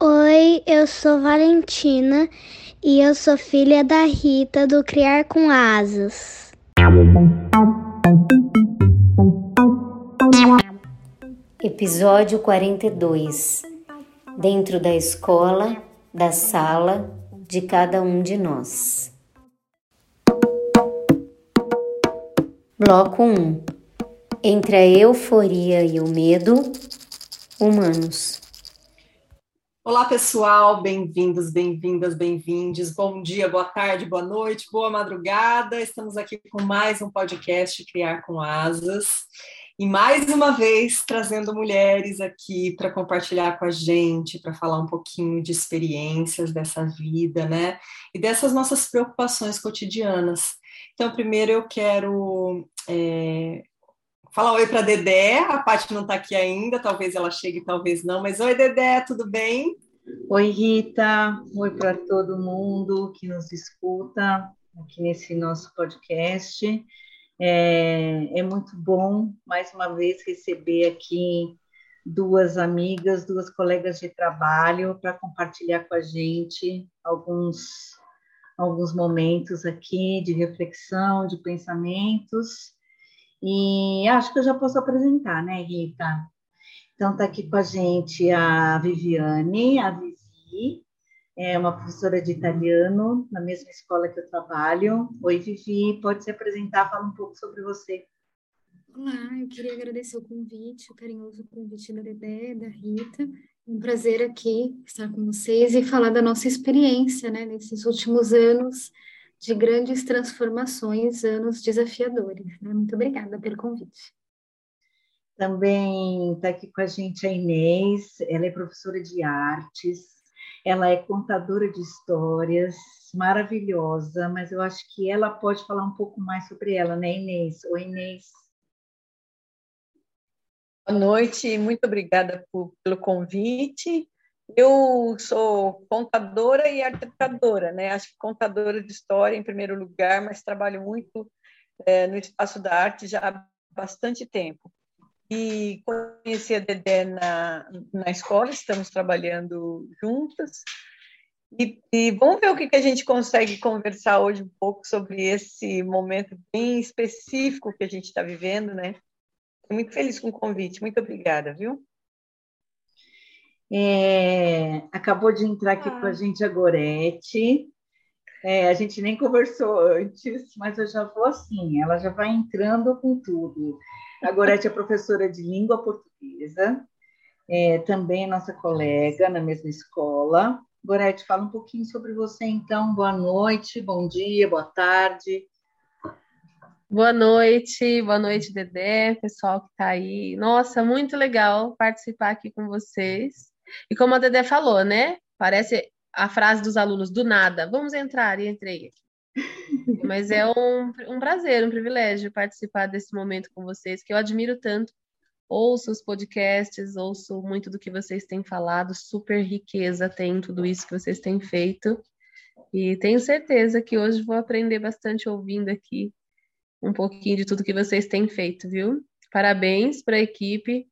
Oi, eu sou Valentina e eu sou filha da Rita do Criar com Asas. Episódio 42 Dentro da escola, da sala, de cada um de nós. Bloco 1 Entre a euforia e o medo, humanos. Olá, pessoal, bem-vindos, bem-vindas, bem-vindes. Bom dia, boa tarde, boa noite, boa madrugada. Estamos aqui com mais um podcast Criar com Asas. E mais uma vez trazendo mulheres aqui para compartilhar com a gente, para falar um pouquinho de experiências dessa vida, né? E dessas nossas preocupações cotidianas. Então, primeiro eu quero é, falar oi para Dedé. A Paty não está aqui ainda, talvez ela chegue, talvez não. Mas oi, Dedé, tudo bem? Oi, Rita. Oi para todo mundo que nos escuta aqui nesse nosso podcast. É, é muito bom, mais uma vez, receber aqui duas amigas, duas colegas de trabalho para compartilhar com a gente alguns, alguns momentos aqui de reflexão, de pensamentos. E acho que eu já posso apresentar, né, Rita? Então, está aqui com a gente a Viviane, a Vivi, é uma professora de italiano na mesma escola que eu trabalho. Oi, Vivi, pode se apresentar, fala um pouco sobre você. Olá, eu queria agradecer o convite, o carinhoso convite da Dedé, da Rita. É um prazer aqui estar com vocês e falar da nossa experiência, né, nesses últimos anos de grandes transformações, anos desafiadores. Né? Muito obrigada pelo convite. Também está aqui com a gente a Inês, ela é professora de artes, ela é contadora de histórias, maravilhosa, mas eu acho que ela pode falar um pouco mais sobre ela, né, Inês? Oi, Inês. Boa noite, muito obrigada por, pelo convite. Eu sou contadora e arquitectadora, né? Acho que contadora de história em primeiro lugar, mas trabalho muito é, no espaço da arte já há bastante tempo e conheci a Dedé na, na escola, estamos trabalhando juntas. E, e, vamos ver o que, que a gente consegue conversar hoje um pouco sobre esse momento bem específico que a gente está vivendo, né? Estou muito feliz com o convite, muito obrigada, viu? É, acabou de entrar aqui ah. com a gente a Gorete. É, a gente nem conversou antes, mas eu já vou assim, ela já vai entrando com tudo. A Gorete é professora de língua portuguesa, é, também nossa colega na mesma escola. Gorete, fala um pouquinho sobre você, então. Boa noite, bom dia, boa tarde. Boa noite, boa noite, Dedé, pessoal que está aí. Nossa, muito legal participar aqui com vocês. E como a Dedé falou, né? Parece a frase dos alunos, do nada, vamos entrar, e entrei. Mas é um, um prazer, um privilégio participar desse momento com vocês, que eu admiro tanto. Ouço os podcasts, ouço muito do que vocês têm falado, super riqueza tem tudo isso que vocês têm feito. E tenho certeza que hoje vou aprender bastante ouvindo aqui um pouquinho de tudo que vocês têm feito, viu? Parabéns para a equipe.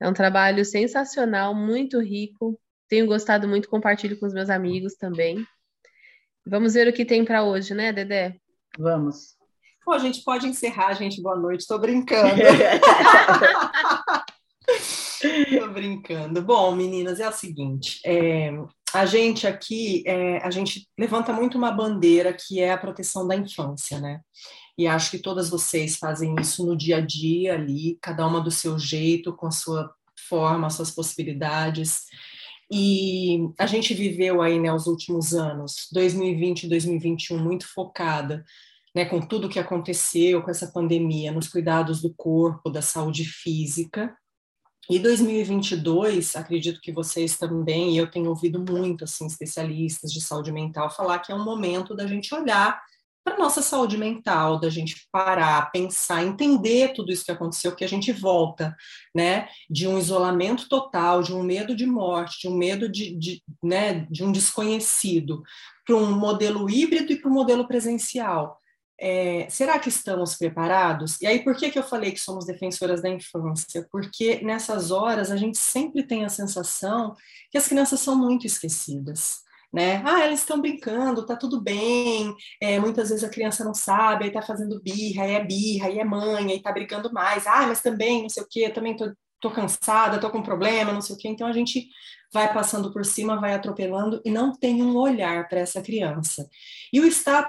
É um trabalho sensacional, muito rico. Tenho gostado muito, compartilho com os meus amigos também. Vamos ver o que tem para hoje, né, Dedé? Vamos. Pô, a gente pode encerrar, gente. Boa noite. Estou brincando. Estou brincando. Bom, meninas, é o seguinte: é, a gente aqui, é, a gente levanta muito uma bandeira que é a proteção da infância, né? E acho que todas vocês fazem isso no dia a dia ali, cada uma do seu jeito, com a sua forma, suas possibilidades. E a gente viveu aí, né, os últimos anos, 2020 e 2021, muito focada, né, com tudo que aconteceu com essa pandemia, nos cuidados do corpo, da saúde física. E 2022, acredito que vocês também, e eu tenho ouvido muito assim especialistas de saúde mental falar que é um momento da gente olhar para nossa saúde mental, da gente parar, pensar, entender tudo isso que aconteceu, que a gente volta, né, de um isolamento total, de um medo de morte, de um medo de, de né, de um desconhecido, para um modelo híbrido e para um modelo presencial. É, será que estamos preparados? E aí, por que, que eu falei que somos defensoras da infância? Porque nessas horas a gente sempre tem a sensação que as crianças são muito esquecidas. Né? Ah, eles estão brincando, tá tudo bem. É, muitas vezes a criança não sabe, aí tá fazendo birra, aí é birra, aí é mãe, aí tá brigando mais. Ah, mas também não sei o quê, também tô, tô cansada, tô com problema, não sei o quê. Então a gente vai passando por cima, vai atropelando e não tem um olhar para essa criança. E o Estado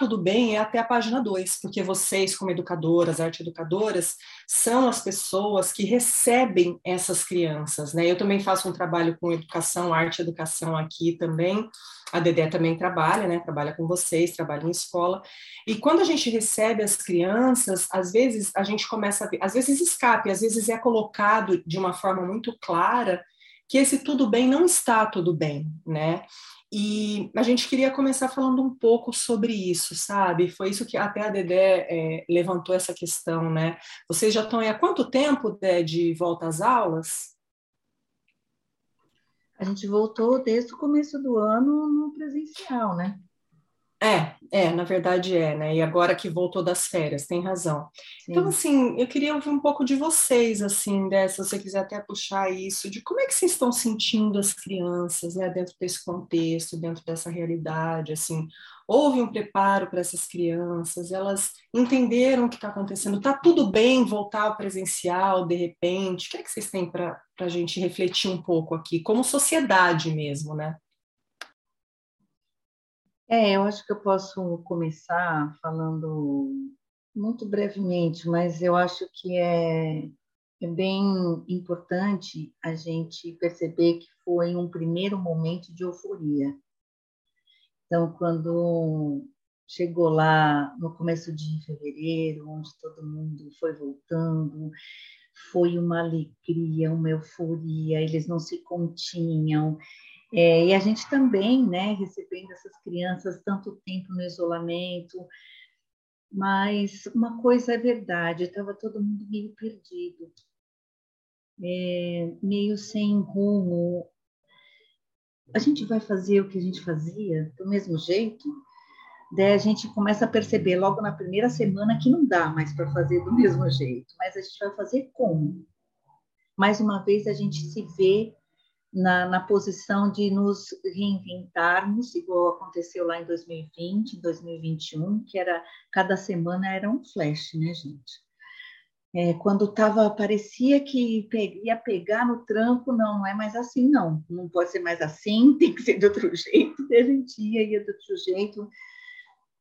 tudo bem é até a página 2, porque vocês, como educadoras, arte educadoras, são as pessoas que recebem essas crianças, né? Eu também faço um trabalho com educação, arte educação aqui também. A Dedé também trabalha, né? Trabalha com vocês, trabalha em escola. E quando a gente recebe as crianças, às vezes a gente começa a ver, às vezes escape, às vezes é colocado de uma forma muito clara que esse tudo bem não está tudo bem, né? E a gente queria começar falando um pouco sobre isso, sabe? Foi isso que até a Dedé é, levantou essa questão, né? Vocês já estão há quanto tempo, de volta às aulas? A gente voltou desde o começo do ano no presencial, né? É, é, na verdade é, né? E agora que voltou das férias, tem razão. Sim. Então, assim, eu queria ouvir um pouco de vocês, assim, né? Se você quiser até puxar isso, de como é que vocês estão sentindo as crianças, né, dentro desse contexto, dentro dessa realidade, assim. Houve um preparo para essas crianças, elas entenderam o que está acontecendo, está tudo bem voltar ao presencial, de repente? O que é que vocês têm para a gente refletir um pouco aqui, como sociedade mesmo, né? É, eu acho que eu posso começar falando muito brevemente, mas eu acho que é, é bem importante a gente perceber que foi um primeiro momento de euforia. Então, quando chegou lá no começo de fevereiro, onde todo mundo foi voltando, foi uma alegria, uma euforia, eles não se continham, é, e a gente também, né, recebendo essas crianças tanto tempo no isolamento, mas uma coisa é verdade, estava todo mundo meio perdido, é, meio sem rumo. A gente vai fazer o que a gente fazia do mesmo jeito? Daí a gente começa a perceber logo na primeira semana que não dá mais para fazer do mesmo jeito, mas a gente vai fazer como? Mais uma vez a gente se vê na, na posição de nos reinventarmos, igual aconteceu lá em 2020, 2021, que era cada semana era um flash, né, gente? É, quando tava, parecia que ia pegar no tranco, não, não é mais assim, não. Não pode ser mais assim, tem que ser de outro jeito. E a gente ia, ia de outro jeito.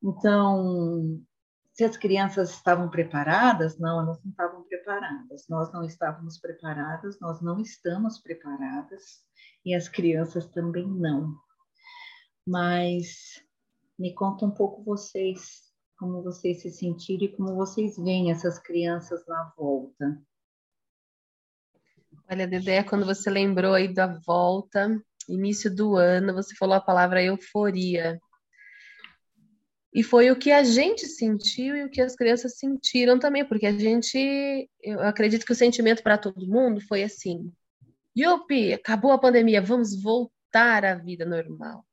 Então, se as crianças estavam preparadas, não, elas não estavam preparadas. Nós não estávamos preparadas, nós não estamos preparadas e as crianças também não. Mas me conta um pouco vocês, como vocês se sentiram e como vocês veem essas crianças na volta. Olha, Dedé, quando você lembrou aí da volta, início do ano, você falou a palavra euforia. E foi o que a gente sentiu e o que as crianças sentiram também, porque a gente, eu acredito que o sentimento para todo mundo foi assim: Yupi, acabou a pandemia, vamos voltar à vida normal.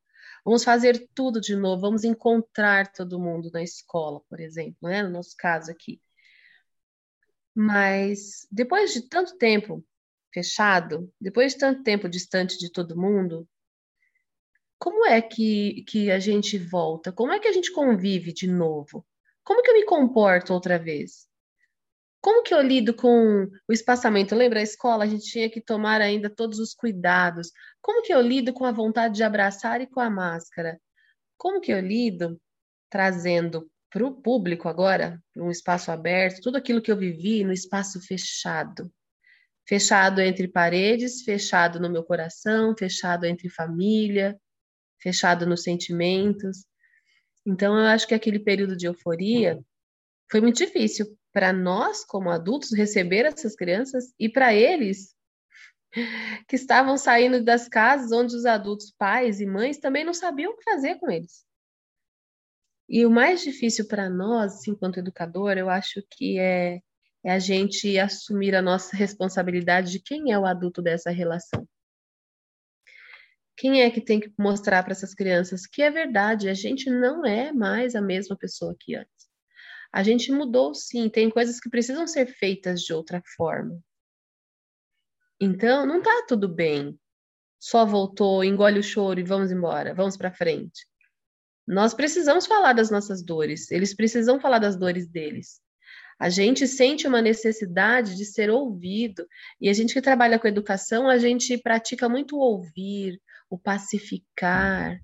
Vamos fazer tudo de novo, vamos encontrar todo mundo na escola, por exemplo, né? No nosso caso aqui. Mas depois de tanto tempo fechado, depois de tanto tempo distante de todo mundo, como é que, que a gente volta? Como é que a gente convive de novo? Como que eu me comporto outra vez? Como que eu lido com o espaçamento? Lembra a escola? A gente tinha que tomar ainda todos os cuidados. Como que eu lido com a vontade de abraçar e com a máscara? Como que eu lido trazendo para o público agora, um espaço aberto, tudo aquilo que eu vivi no espaço fechado? Fechado entre paredes, fechado no meu coração, fechado entre família, fechado nos sentimentos. Então, eu acho que aquele período de euforia foi muito difícil para nós, como adultos, receber essas crianças e para eles que estavam saindo das casas onde os adultos, pais e mães, também não sabiam o que fazer com eles. E o mais difícil para nós, assim, enquanto educador, eu acho que é, é a gente assumir a nossa responsabilidade de quem é o adulto dessa relação. Quem é que tem que mostrar para essas crianças que é verdade, a gente não é mais a mesma pessoa que antes. A gente mudou sim, tem coisas que precisam ser feitas de outra forma. Então, não está tudo bem. Só voltou, engole o choro e vamos embora, vamos para frente. Nós precisamos falar das nossas dores, eles precisam falar das dores deles. A gente sente uma necessidade de ser ouvido, e a gente que trabalha com educação, a gente pratica muito ouvir, o pacificar.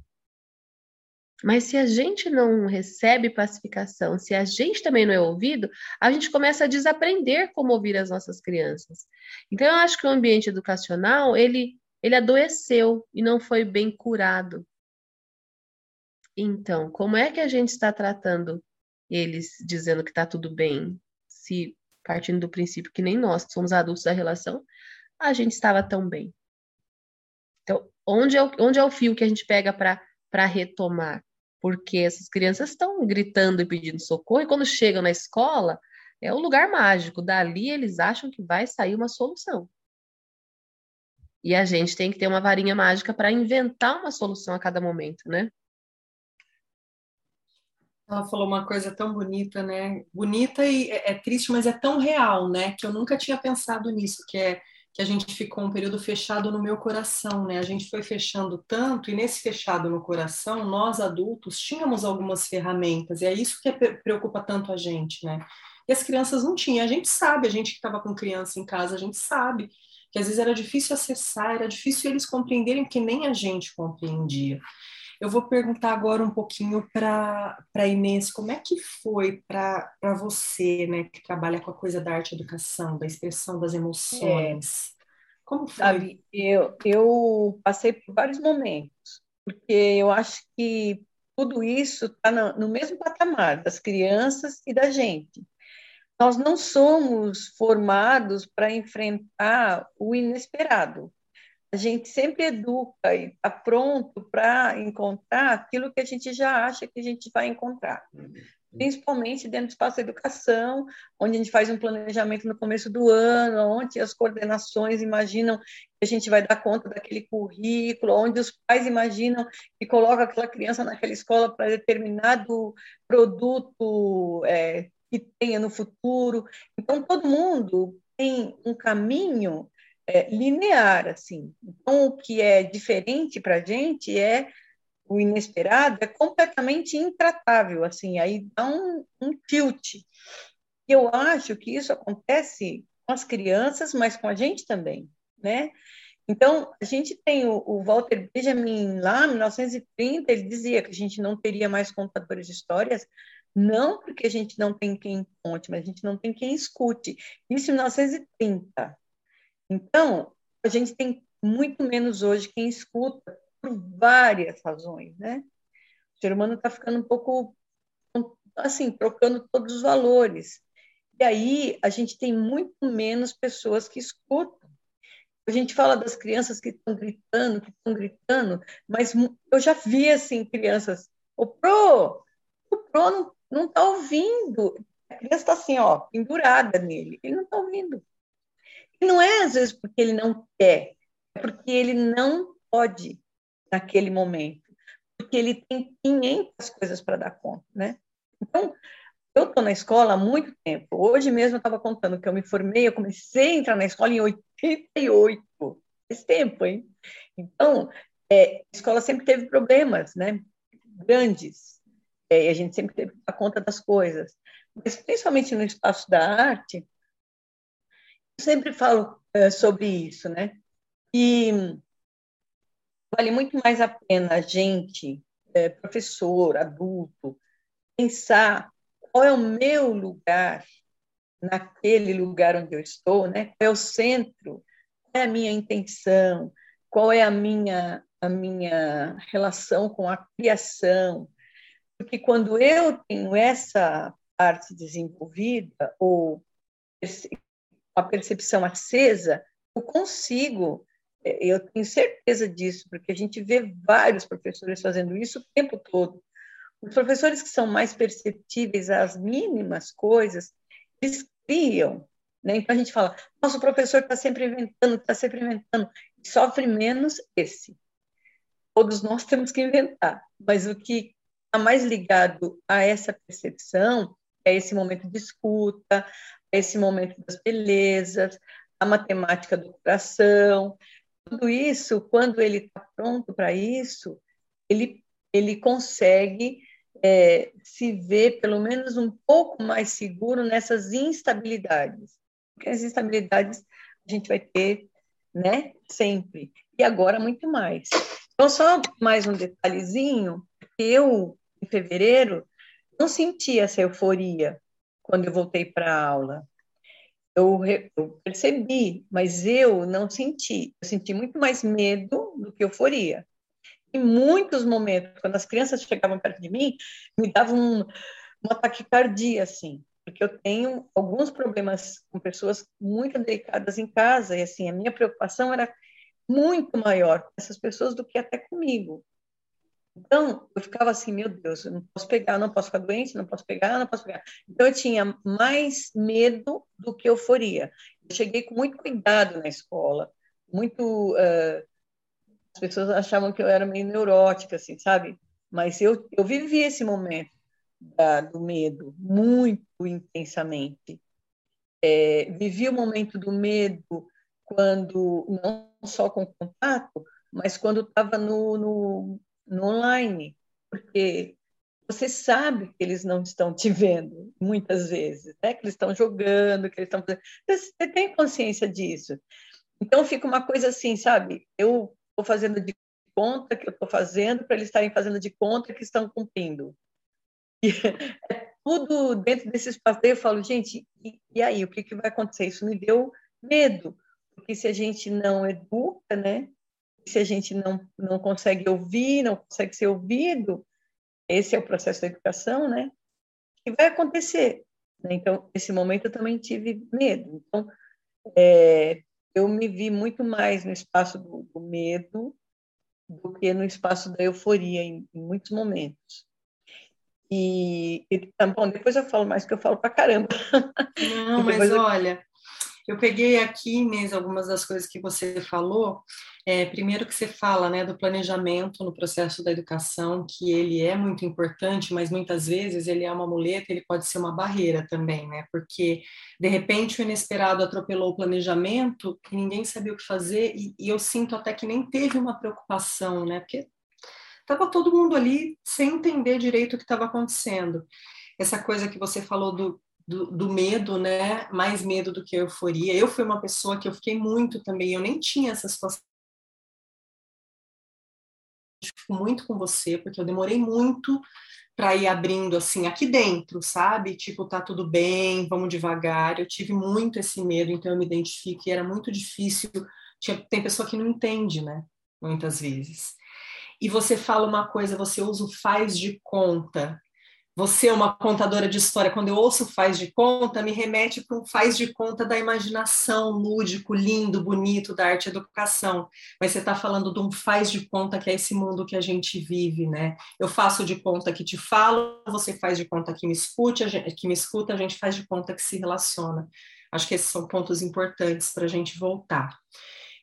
Mas se a gente não recebe pacificação, se a gente também não é ouvido, a gente começa a desaprender como ouvir as nossas crianças. Então eu acho que o ambiente educacional, ele ele adoeceu e não foi bem curado. Então, como é que a gente está tratando eles dizendo que está tudo bem, se partindo do princípio que nem nós, que somos adultos da relação, a gente estava tão bem? Onde é o, onde é o fio que a gente pega para retomar? Porque essas crianças estão gritando e pedindo socorro, e quando chegam na escola, é o lugar mágico. Dali eles acham que vai sair uma solução. E a gente tem que ter uma varinha mágica para inventar uma solução a cada momento, né? Ela falou uma coisa tão bonita, né? Bonita e é, é, triste, mas é tão real, né? Que eu nunca tinha pensado nisso, que é que a gente ficou um período fechado no meu coração, né? A gente foi fechando tanto e nesse fechado no coração, nós adultos tínhamos algumas ferramentas e é isso que preocupa tanto a gente, né? E as crianças não tinham. A gente sabe, a gente que estava com criança em casa, a gente sabe que às vezes era difícil acessar, era difícil eles compreenderem que nem a gente compreendia. Eu vou perguntar agora um pouquinho para Inês, como é que foi para você, né, que trabalha com a coisa da arte educação, da expressão das emoções? É. Como foi? Sabe, eu, eu passei por vários momentos, porque eu acho que tudo isso está no mesmo patamar das crianças e da gente. Nós não somos formados para enfrentar o inesperado a gente sempre educa e está pronto para encontrar aquilo que a gente já acha que a gente vai encontrar. Principalmente dentro do espaço da educação, onde a gente faz um planejamento no começo do ano, onde as coordenações imaginam que a gente vai dar conta daquele currículo, onde os pais imaginam que coloca aquela criança naquela escola para determinado produto é, que tenha no futuro. Então, todo mundo tem um caminho é, linear, assim. Então, o que é diferente para a gente é o inesperado, é completamente intratável, assim, aí dá um, um tilt. Eu acho que isso acontece com as crianças, mas com a gente também, né? Então, a gente tem o, o Walter Benjamin lá, em 1930, ele dizia que a gente não teria mais contadores de histórias, não porque a gente não tem quem conte, mas a gente não tem quem escute. Isso em 1930. Então, a gente tem muito menos hoje quem escuta por várias razões, né? O ser humano está ficando um pouco, assim, trocando todos os valores. E aí a gente tem muito menos pessoas que escutam. A gente fala das crianças que estão gritando, que estão gritando, mas eu já vi, assim, crianças, o Pro, o Pro não está ouvindo. A criança está assim, ó, pendurada nele, ele não está ouvindo. Não é às vezes porque ele não quer, é porque ele não pode naquele momento, porque ele tem 500 coisas para dar conta, né? Então, eu estou na escola há muito tempo. Hoje mesmo eu estava contando que eu me formei, eu comecei a entrar na escola em 88. Faz tempo, hein? Então, é, a escola sempre teve problemas, né? Grandes. É, a gente sempre teve dar conta das coisas. Mas, principalmente no espaço da arte, sempre falo é, sobre isso, né? E vale muito mais a pena a gente, é, professor, adulto, pensar qual é o meu lugar naquele lugar onde eu estou, né? Qual é o centro? Qual é a minha intenção? Qual é a minha a minha relação com a criação? Porque quando eu tenho essa parte desenvolvida ou a percepção acesa, eu consigo, é, eu tenho certeza disso, porque a gente vê vários professores fazendo isso o tempo todo. Os professores que são mais perceptíveis às mínimas coisas, eles criam. Né? Então a gente fala, nosso professor está sempre inventando, está sempre inventando. Sofre menos esse. Todos nós temos que inventar, mas o que está mais ligado a essa percepção é esse momento de escuta, esse momento das belezas, a matemática do coração, tudo isso, quando ele está pronto para isso, ele, ele consegue é, se ver pelo menos um pouco mais seguro nessas instabilidades. Porque as instabilidades a gente vai ter, né, sempre. E agora muito mais. Então, só mais um detalhezinho, eu, em fevereiro, não senti essa euforia quando eu voltei para a aula eu, eu, percebi, mas eu não senti. Eu senti muito mais medo do que euforia. Em muitos momentos, quando as crianças chegavam perto de mim, me davam um, uma taquicardia, assim, porque eu tenho alguns problemas com pessoas muito delicadas em casa, e assim, a minha preocupação era muito maior com essas pessoas do que até comigo. Então, eu ficava assim, meu Deus, eu não posso pegar, não posso ficar doente, não posso pegar, não posso pegar. Então, eu tinha mais medo do que euforia. Eu cheguei com muito cuidado na escola, muito... Uh, as pessoas achavam que eu era meio neurótica, assim, sabe? Mas eu, eu vivi esse momento da, do medo muito intensamente. É, vivi o momento do medo quando, não só com contato, mas quando estava no, no no online, porque você sabe que eles não estão te vendo, muitas vezes, né? que eles estão jogando, que eles estão fazendo. Você tem consciência disso. Então fica uma coisa assim, sabe? Eu estou fazendo de conta que eu estou fazendo para eles estarem fazendo de conta que estão cumprindo. E é tudo dentro desse espaço. Eu falo, gente, e, e aí, o que, que vai acontecer? Isso me deu medo, porque se a gente não educa, né? Se a gente não, não consegue ouvir, não consegue ser ouvido, esse é o processo da educação, né? Que vai acontecer. Né? Então, nesse momento eu também tive medo. Então, é, eu me vi muito mais no espaço do, do, medo do que no espaço da euforia em, em muitos momentos. E, e, tá bom, depois eu falo mais, que eu falo pra caramba. Não, mas eu... olha, eu peguei aqui, Inês, algumas das coisas que você falou. É, primeiro que você fala né, do planejamento no processo da educação, que ele é muito importante, mas muitas vezes ele é uma muleta, ele pode ser uma barreira também, né? Porque de repente o inesperado atropelou o planejamento e ninguém sabia o que fazer, e, e eu sinto até que nem teve uma preocupação, né? Porque estava todo mundo ali sem entender direito o que estava acontecendo. Essa coisa que você falou do do, do, medo, né? Mais medo do que euforia. Eu fui uma pessoa que eu fiquei muito também, eu nem tinha essa situação. Fico muito com você, porque eu demorei muito para ir abrindo assim aqui dentro, sabe? Tipo, tá tudo bem, vamos devagar. Eu tive muito esse medo, então eu me identifico e era muito difícil. Tinha, tem pessoa que não entende, né? Muitas vezes. E você fala uma coisa, você usa o faz de conta você é uma contadora de história, quando eu ouço faz de conta, me remete para um faz de conta da imaginação lúdico, lindo, bonito da arte e educação. Mas você está falando de um faz de conta que é esse mundo que a gente vive, né? Eu faço de conta que te falo, você faz de conta que me escute, gente, que me escuta, a gente faz de conta que se relaciona. Acho que esses são pontos importantes para a gente voltar.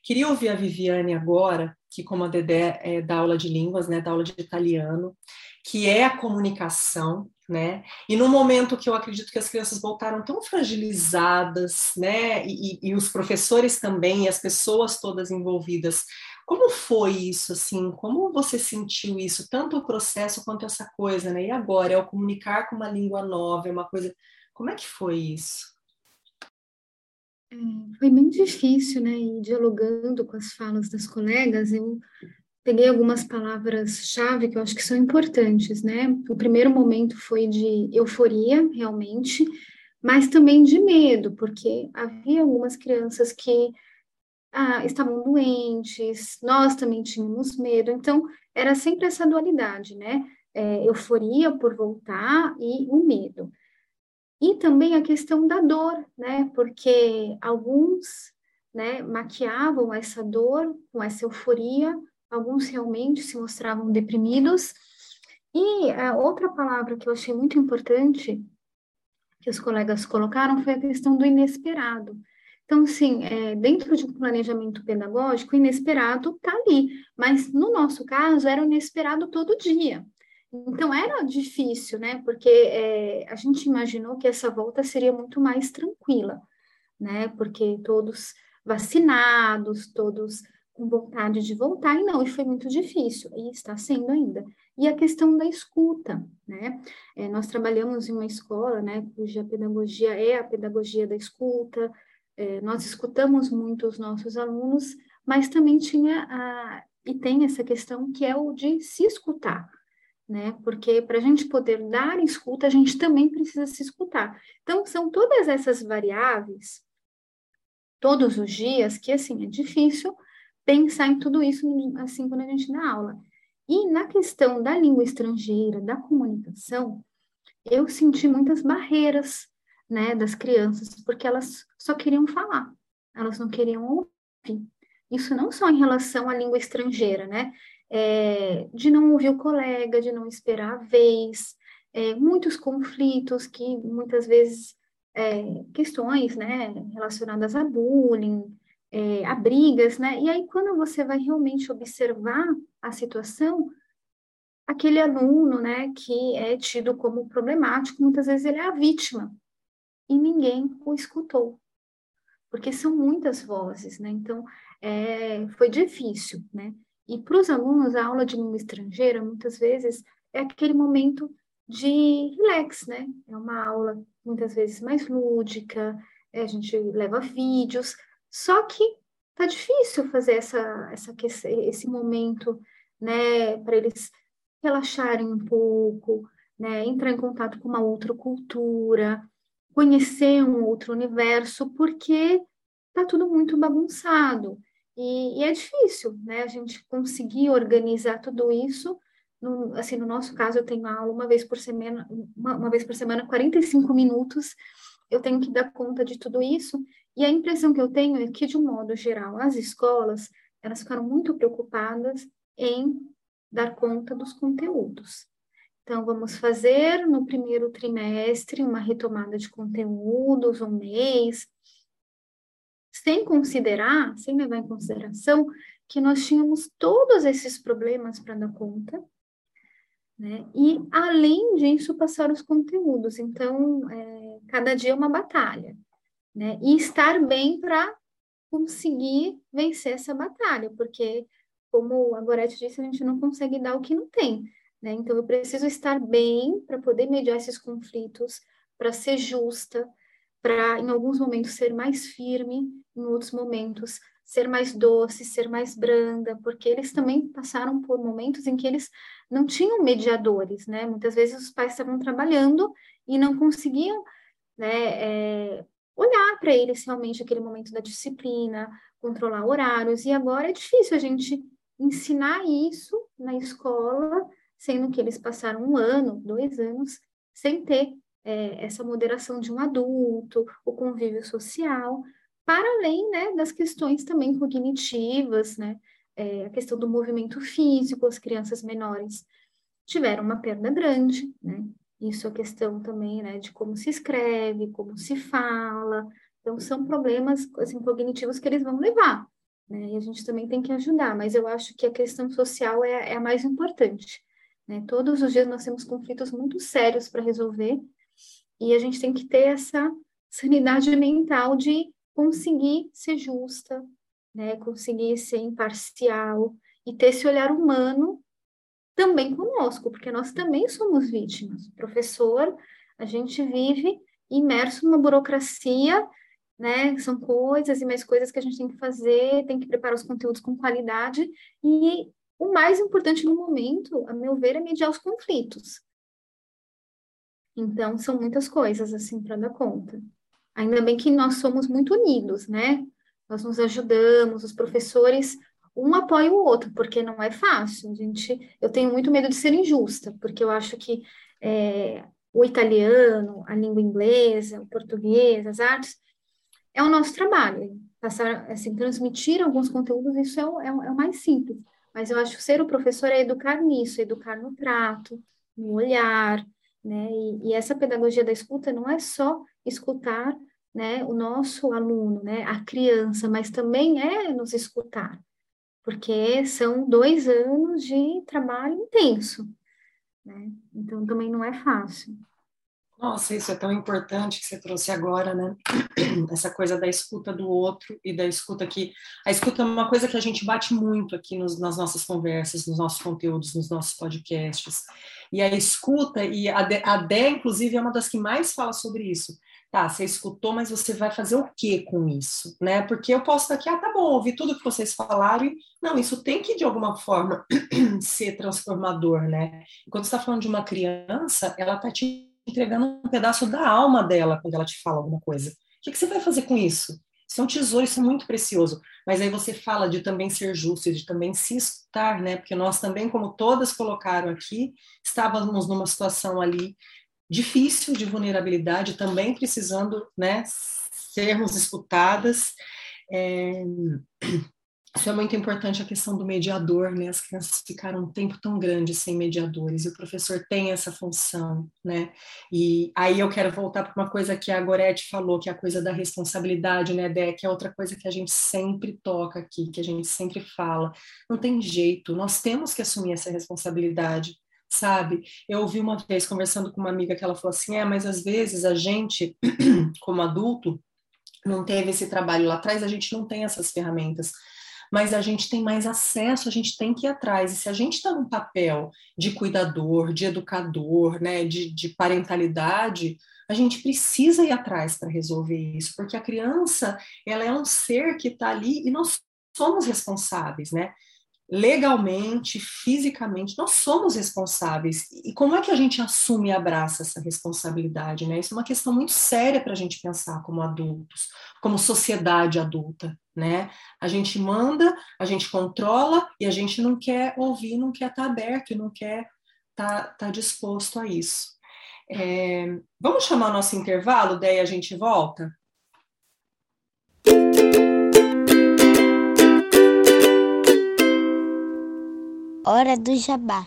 Queria ouvir a Viviane agora, que como a Dedé é da aula de línguas, né, da aula de italiano, que é a comunicação, né? E no momento que eu acredito que as crianças voltaram tão fragilizadas, né? E, e, os professores também, e as pessoas todas envolvidas, como foi isso, assim? Como você sentiu isso? Tanto o processo quanto essa coisa, né? E agora, é o comunicar com uma língua nova, é uma coisa... Como é que foi isso? É, foi bem difícil, né? E dialogando com as falas das colegas, eu peguei algumas palavras-chave que eu acho que são importantes, né? O primeiro momento foi de euforia, realmente, mas também de medo, porque havia algumas crianças que ah, estavam doentes, nós também tínhamos medo, então era sempre essa dualidade, né? É, euforia por voltar e o medo. E também a questão da dor, né? Porque alguns né, maquiavam essa dor com essa euforia, alguns realmente se mostravam deprimidos. E a outra palavra que eu achei muito importante que os colegas colocaram foi a questão do inesperado. Então, sim, é, dentro de um planejamento pedagógico, inesperado está ali, mas no nosso caso era inesperado todo dia. Então era difícil, né? Porque é, a gente imaginou que essa volta seria muito mais tranquila, né? Porque todos vacinados, todos com vontade de voltar, e não, e foi muito difícil, e está sendo ainda. E a questão da escuta, né? É, nós trabalhamos em uma escola, né, cuja pedagogia é a pedagogia da escuta, é, nós escutamos muito os nossos alunos, mas também tinha a, e tem essa questão que é o de se escutar, né? Porque para a gente poder dar escuta, a gente também precisa se escutar. Então, são todas essas variáveis, todos os dias, que assim é difícil pensar em tudo isso assim quando a gente dá aula. E na questão da língua estrangeira, da comunicação, eu senti muitas barreiras, né, das crianças, porque elas só queriam falar, elas não queriam ouvir. Isso não só em relação à língua estrangeira, né, é, de não ouvir o colega, de não esperar a vez, é, muitos conflitos que muitas vezes é, questões, né, relacionadas a bullying, é, a brigas, né? E aí, quando você vai realmente observar a situação, aquele aluno, né, que é tido como problemático, muitas vezes ele é a vítima e ninguém o escutou, porque são muitas vozes, né? Então, é, foi difícil, né? E para os alunos, a aula de língua estrangeira, muitas vezes, é aquele momento de relax, né? É uma aula, muitas vezes, mais lúdica, é, a gente leva vídeos, só que tá difícil fazer essa, essa, esse momento, né, para eles relaxarem um pouco, né, entrar em contato com uma outra cultura, conhecer um outro universo, porque tá tudo muito bagunçado. E, e é difícil, né, a gente conseguir organizar tudo isso. No, assim, no nosso caso, eu tenho aula uma vez por semana, uma, uma vez por semana, 45 minutos, eu tenho que dar conta de tudo isso, e a impressão que eu tenho é que, de um modo geral, as escolas, elas ficaram muito preocupadas em dar conta dos conteúdos. Então, vamos fazer no primeiro trimestre uma retomada de conteúdos, um mês, sem considerar, sem levar em consideração que nós tínhamos todos esses problemas para dar conta, né? E, além disso, passar os conteúdos. Então, é, cada dia é uma batalha né? E estar bem para conseguir vencer essa batalha, porque, como a Gorete disse, a gente não consegue dar o que não tem, né? Então, eu preciso estar bem para poder mediar esses conflitos, para ser justa, para, em alguns momentos, ser mais firme, em outros momentos, ser mais doce, ser mais branda, porque eles também passaram por momentos em que eles não tinham mediadores, né? Muitas vezes os pais estavam trabalhando e não conseguiam né, é, olhar para eles realmente aquele momento da disciplina, controlar horários, e agora é difícil a gente ensinar isso na escola, sendo que eles passaram um ano, dois anos, sem ter é, essa moderação de um adulto, o convívio social, para além né, das questões também cognitivas, né, é, a questão do movimento físico, as crianças menores tiveram uma perda grande, né, isso é questão também, né, de como se escreve, como se fala. Então, são problemas assim, cognitivos que eles vão levar, né? E a gente também tem que ajudar, mas eu acho que a questão social é, é a mais importante. Né? Todos os dias nós temos conflitos muito sérios para resolver e a gente tem que ter essa sanidade mental de conseguir ser justa, né? conseguir ser imparcial e ter esse olhar humano também conosco, porque nós também somos vítimas. Professor, a gente vive imerso numa burocracia, né? São coisas e mais coisas que a gente tem que fazer, tem que preparar os conteúdos com qualidade, e o mais importante no momento, a meu ver, é mediar os conflitos. Então, são muitas coisas, assim, para dar conta. Ainda bem que nós somos muito unidos, né? Nós nos ajudamos, os professores um apoia o outro, porque não é fácil. A gente, eu tenho muito medo de ser injusta, porque eu acho que é, o italiano, a língua inglesa, o português, as artes, é o nosso trabalho. passar, assim, transmitir alguns conteúdos, isso é o, é o, é o mais simples. Mas eu acho que ser o professor é educar nisso, educar no trato, no olhar, né? E, e essa pedagogia da escuta não é só escutar, né, o nosso aluno, né, a criança, mas também é nos escutar, porque são dois anos de trabalho intenso, né? Então também não é fácil. Nossa, isso é tão importante que você trouxe agora, né? Essa coisa da escuta do outro e da escuta que. A escuta é uma coisa que a gente bate muito aqui nos, nas nossas conversas, nos nossos conteúdos, nos nossos podcasts. E a escuta, e a Dé, inclusive, é uma das que mais fala sobre isso. Tá, você escutou, mas você vai fazer o que com isso, né? Porque eu posso estar aqui, ah, tá bom, ouvi tudo que vocês falaram, e não, isso tem que, de alguma forma, ser transformador, né? Quando você está falando de uma criança, ela está te entregando um pedaço da alma dela quando ela te fala alguma coisa. O que, que você vai fazer com isso? Isso é um tesouro, isso é muito precioso. Mas aí você fala de também ser justo, de também se escutar, né? Porque nós também, como todas colocaram aqui, estávamos numa situação ali difícil de vulnerabilidade, também precisando, né, sermos escutadas. É, isso é muito importante a questão do mediador, né? As crianças ficaram um tempo tão grande sem mediadores, e o professor tem essa função, né? E aí eu quero voltar para uma coisa que a Gorete falou, que é a coisa da responsabilidade, né, Dé? Que é outra coisa que a gente sempre toca aqui, que a gente sempre fala. Não tem jeito, nós temos que assumir essa responsabilidade, sabe? Eu ouvi uma vez conversando com uma amiga que ela falou assim: é, mas às vezes a gente, como adulto, não teve esse trabalho lá atrás, a gente não tem essas ferramentas mas a gente tem mais acesso, a gente tem que ir atrás. E se a gente está num papel de cuidador, de educador, né, de, de parentalidade, a gente precisa ir atrás para resolver isso, porque a criança ela é um ser que está ali e nós somos responsáveis, né? legalmente, fisicamente, nós somos responsáveis. E como é que a gente assume e abraça essa responsabilidade? Né? Isso é uma questão muito séria para a gente pensar como adultos, como sociedade adulta. Né? A gente manda, a gente controla e a gente não quer ouvir, não quer estar tá aberto e não quer estar tá, tá disposto a isso. É, vamos chamar nosso intervalo, daí a gente volta? Hora do Jabá.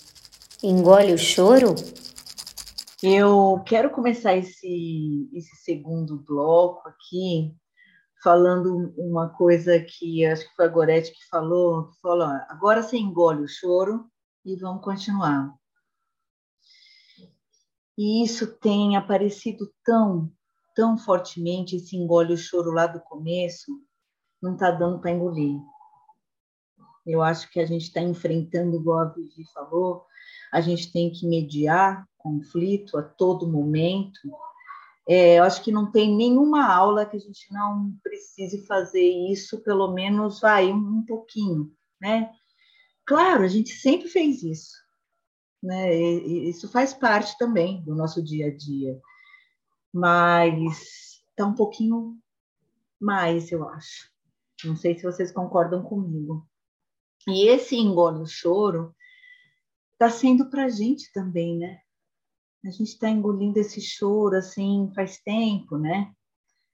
Engole o choro? Eu quero começar esse, esse segundo bloco aqui falando uma coisa que acho que foi a Gorete que falou, que falou, agora você engole o choro e vamos continuar. E isso tem aparecido tão, tão fortemente, esse engole o choro lá do começo, não está dando para engolir. Eu acho que a gente está enfrentando, igual a Vivi falou, a gente tem que mediar conflito a todo momento. É, eu acho que não tem nenhuma aula que a gente não precise fazer isso, pelo menos vai um, pouquinho, né? Claro, a gente sempre fez isso, né? E, isso faz parte também do nosso dia a dia, mas está um pouquinho mais, eu acho. Não sei se vocês concordam comigo. E esse engole o choro está sendo para a gente também, né? A gente está engolindo esse choro assim faz tempo, né?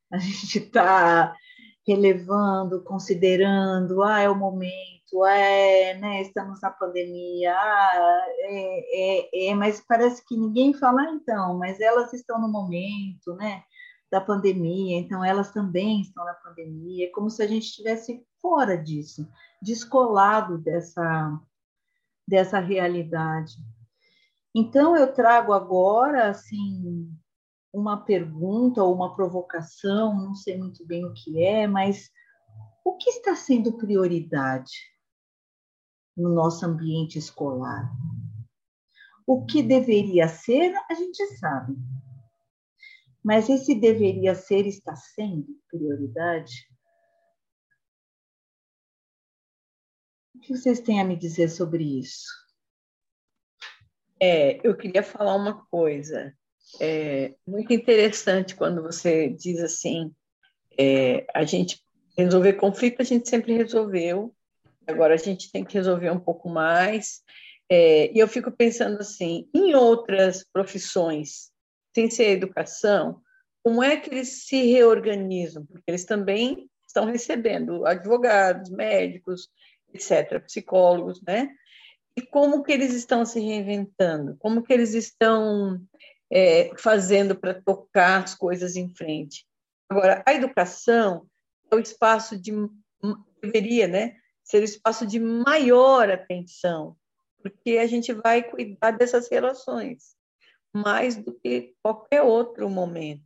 A gente está relevando, considerando, ah, é o momento, é, né, estamos na pandemia, ah, é, é, é, mas parece que ninguém fala, ah, então, mas elas estão no momento, né, da pandemia, então elas também estão na pandemia, é como se a gente estivesse fora disso, descolado dessa, dessa realidade. Então eu trago agora assim uma pergunta ou uma provocação, não sei muito bem o que é, mas o que está sendo prioridade no nosso ambiente escolar? O que deveria ser, a gente sabe. Mas esse deveria ser, está sendo prioridade? Que vocês têm a me dizer sobre isso? É, eu queria falar uma coisa. É muito interessante quando você diz assim, é, a gente resolver conflito a gente sempre resolveu, agora a gente tem que resolver um pouco mais. É, e eu fico pensando assim, em outras profissões, sem ser educação, como é que eles se reorganizam? Porque eles também estão recebendo advogados, médicos, etc., psicólogos, né? E como que eles estão se reinventando? Como que eles estão é, fazendo para tocar as coisas em frente? Agora, a educação é o espaço de deveria, né, ser o espaço de maior atenção, porque a gente vai cuidar dessas relações mais do que qualquer outro momento,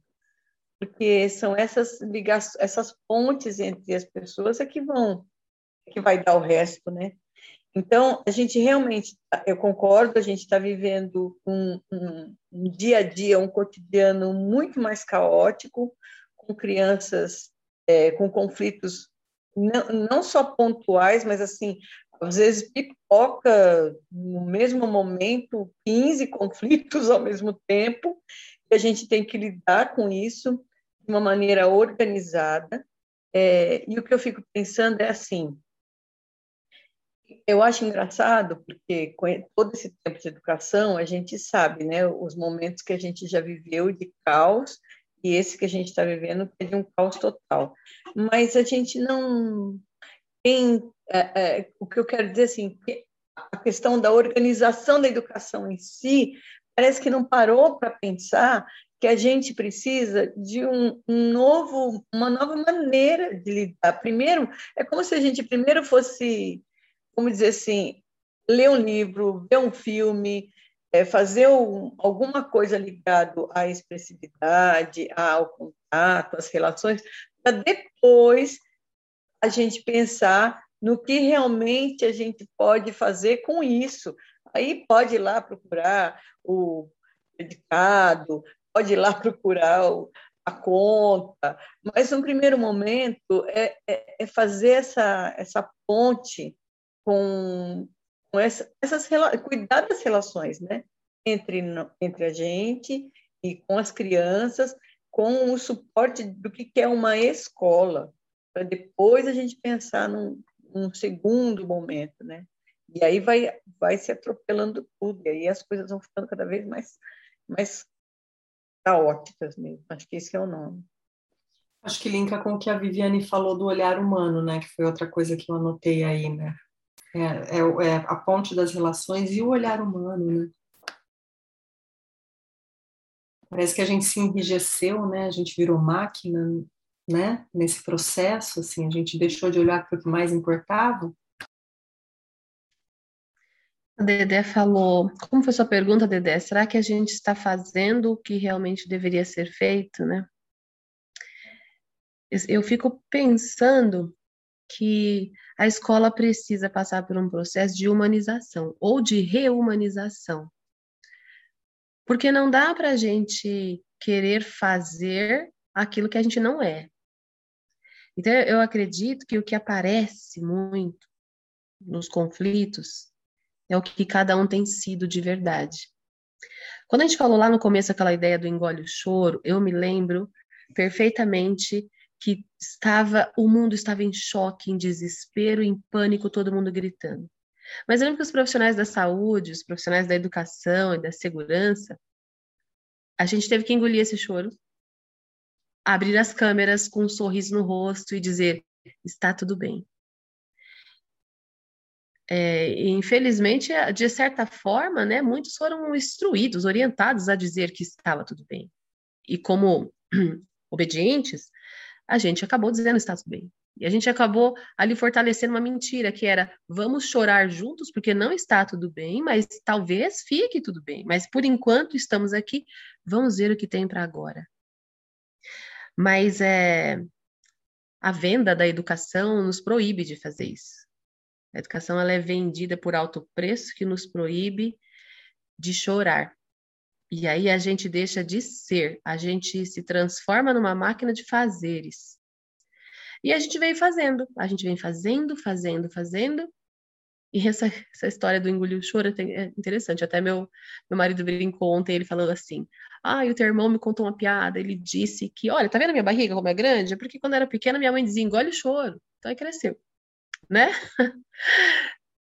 porque são essas ligações, essas pontes entre as pessoas é que vão que vai dar o resto, né? Então, a gente realmente, eu concordo, a gente está vivendo um, um, um, dia a dia, um cotidiano muito mais caótico, com crianças é, com conflitos não, não só pontuais, mas assim, às vezes pipoca no mesmo momento 15 conflitos ao mesmo tempo, e a gente tem que lidar com isso de uma maneira organizada. É, e o que eu fico pensando é assim, eu acho engraçado porque com todo esse tempo de educação a gente sabe, né, os momentos que a gente já viveu de caos e esse que a gente está vivendo é de um caos total. Mas a gente não tem é, é, o que eu quero dizer assim, a questão da organização da educação em si parece que não parou para pensar que a gente precisa de um, um, novo, uma nova maneira de lidar. Primeiro, é como se a gente primeiro fosse vamos dizer assim, ler um livro, ver um filme, é, fazer um, alguma coisa ligado à expressividade, ao contato, às relações, para depois a gente pensar no que realmente a gente pode fazer com isso. Aí pode ir lá procurar o dedicado, pode ir lá procurar o, a conta, mas no primeiro momento é, é, é fazer essa, essa ponte com, com essa, essas cuidar das relações, né, entre entre a gente e com as crianças, com o suporte do que é uma escola, para depois a gente pensar num, num segundo momento, né? E aí vai vai se atropelando tudo, e aí as coisas vão ficando cada vez mais mais caóticas mesmo. Acho que esse é o nome. Acho que linka com o que a Viviane falou do olhar humano, né? Que foi outra coisa que eu anotei aí, né? É, é, é, a ponte das relações e o olhar humano, né? Parece que a gente se enrijeceu, né? A gente virou máquina, né? Nesse processo, assim, a gente deixou de olhar para o que mais importava. A Dedé falou, como foi sua pergunta, Dedé? Será que a gente está fazendo o que realmente deveria ser feito, né? Eu fico pensando que a escola precisa passar por um processo de humanização ou de reumanização. Porque não dá para a gente querer fazer aquilo que a gente não é. Então, eu acredito que o que aparece muito nos conflitos é o que cada um tem sido de verdade. Quando a gente falou lá no começo aquela ideia do engole o choro, eu me lembro perfeitamente que estava, o mundo estava em choque, em desespero, em pânico, todo mundo gritando. Mas eu lembro que os profissionais da saúde, os profissionais da educação e da segurança, a gente teve que engolir esse choro, abrir as câmeras com um sorriso no rosto e dizer: está tudo bem. É, infelizmente, de certa forma, né, muitos foram instruídos, orientados a dizer que estava tudo bem. E como obedientes, a gente acabou dizendo está tudo bem. E a gente acabou ali fortalecendo uma mentira que era vamos chorar juntos porque não está tudo bem, mas talvez fique tudo bem. Mas por enquanto estamos aqui, vamos ver o que tem para agora. Mas é, a venda da educação nos proíbe de fazer isso. A educação ela é vendida por alto preço que nos proíbe de chorar. E aí a gente deixa de ser, a gente se transforma numa máquina de fazeres. E a gente vem fazendo, a gente vem fazendo, fazendo, fazendo. E essa, essa história do engolir o choro é interessante. Até meu, meu marido brincou ontem, ele falou assim: Ah, o teu irmão me contou uma piada. Ele disse que, olha, tá vendo a minha barriga como é grande? É porque quando eu era pequena, minha mãe dizia: engole o choro. Então aí cresceu, né?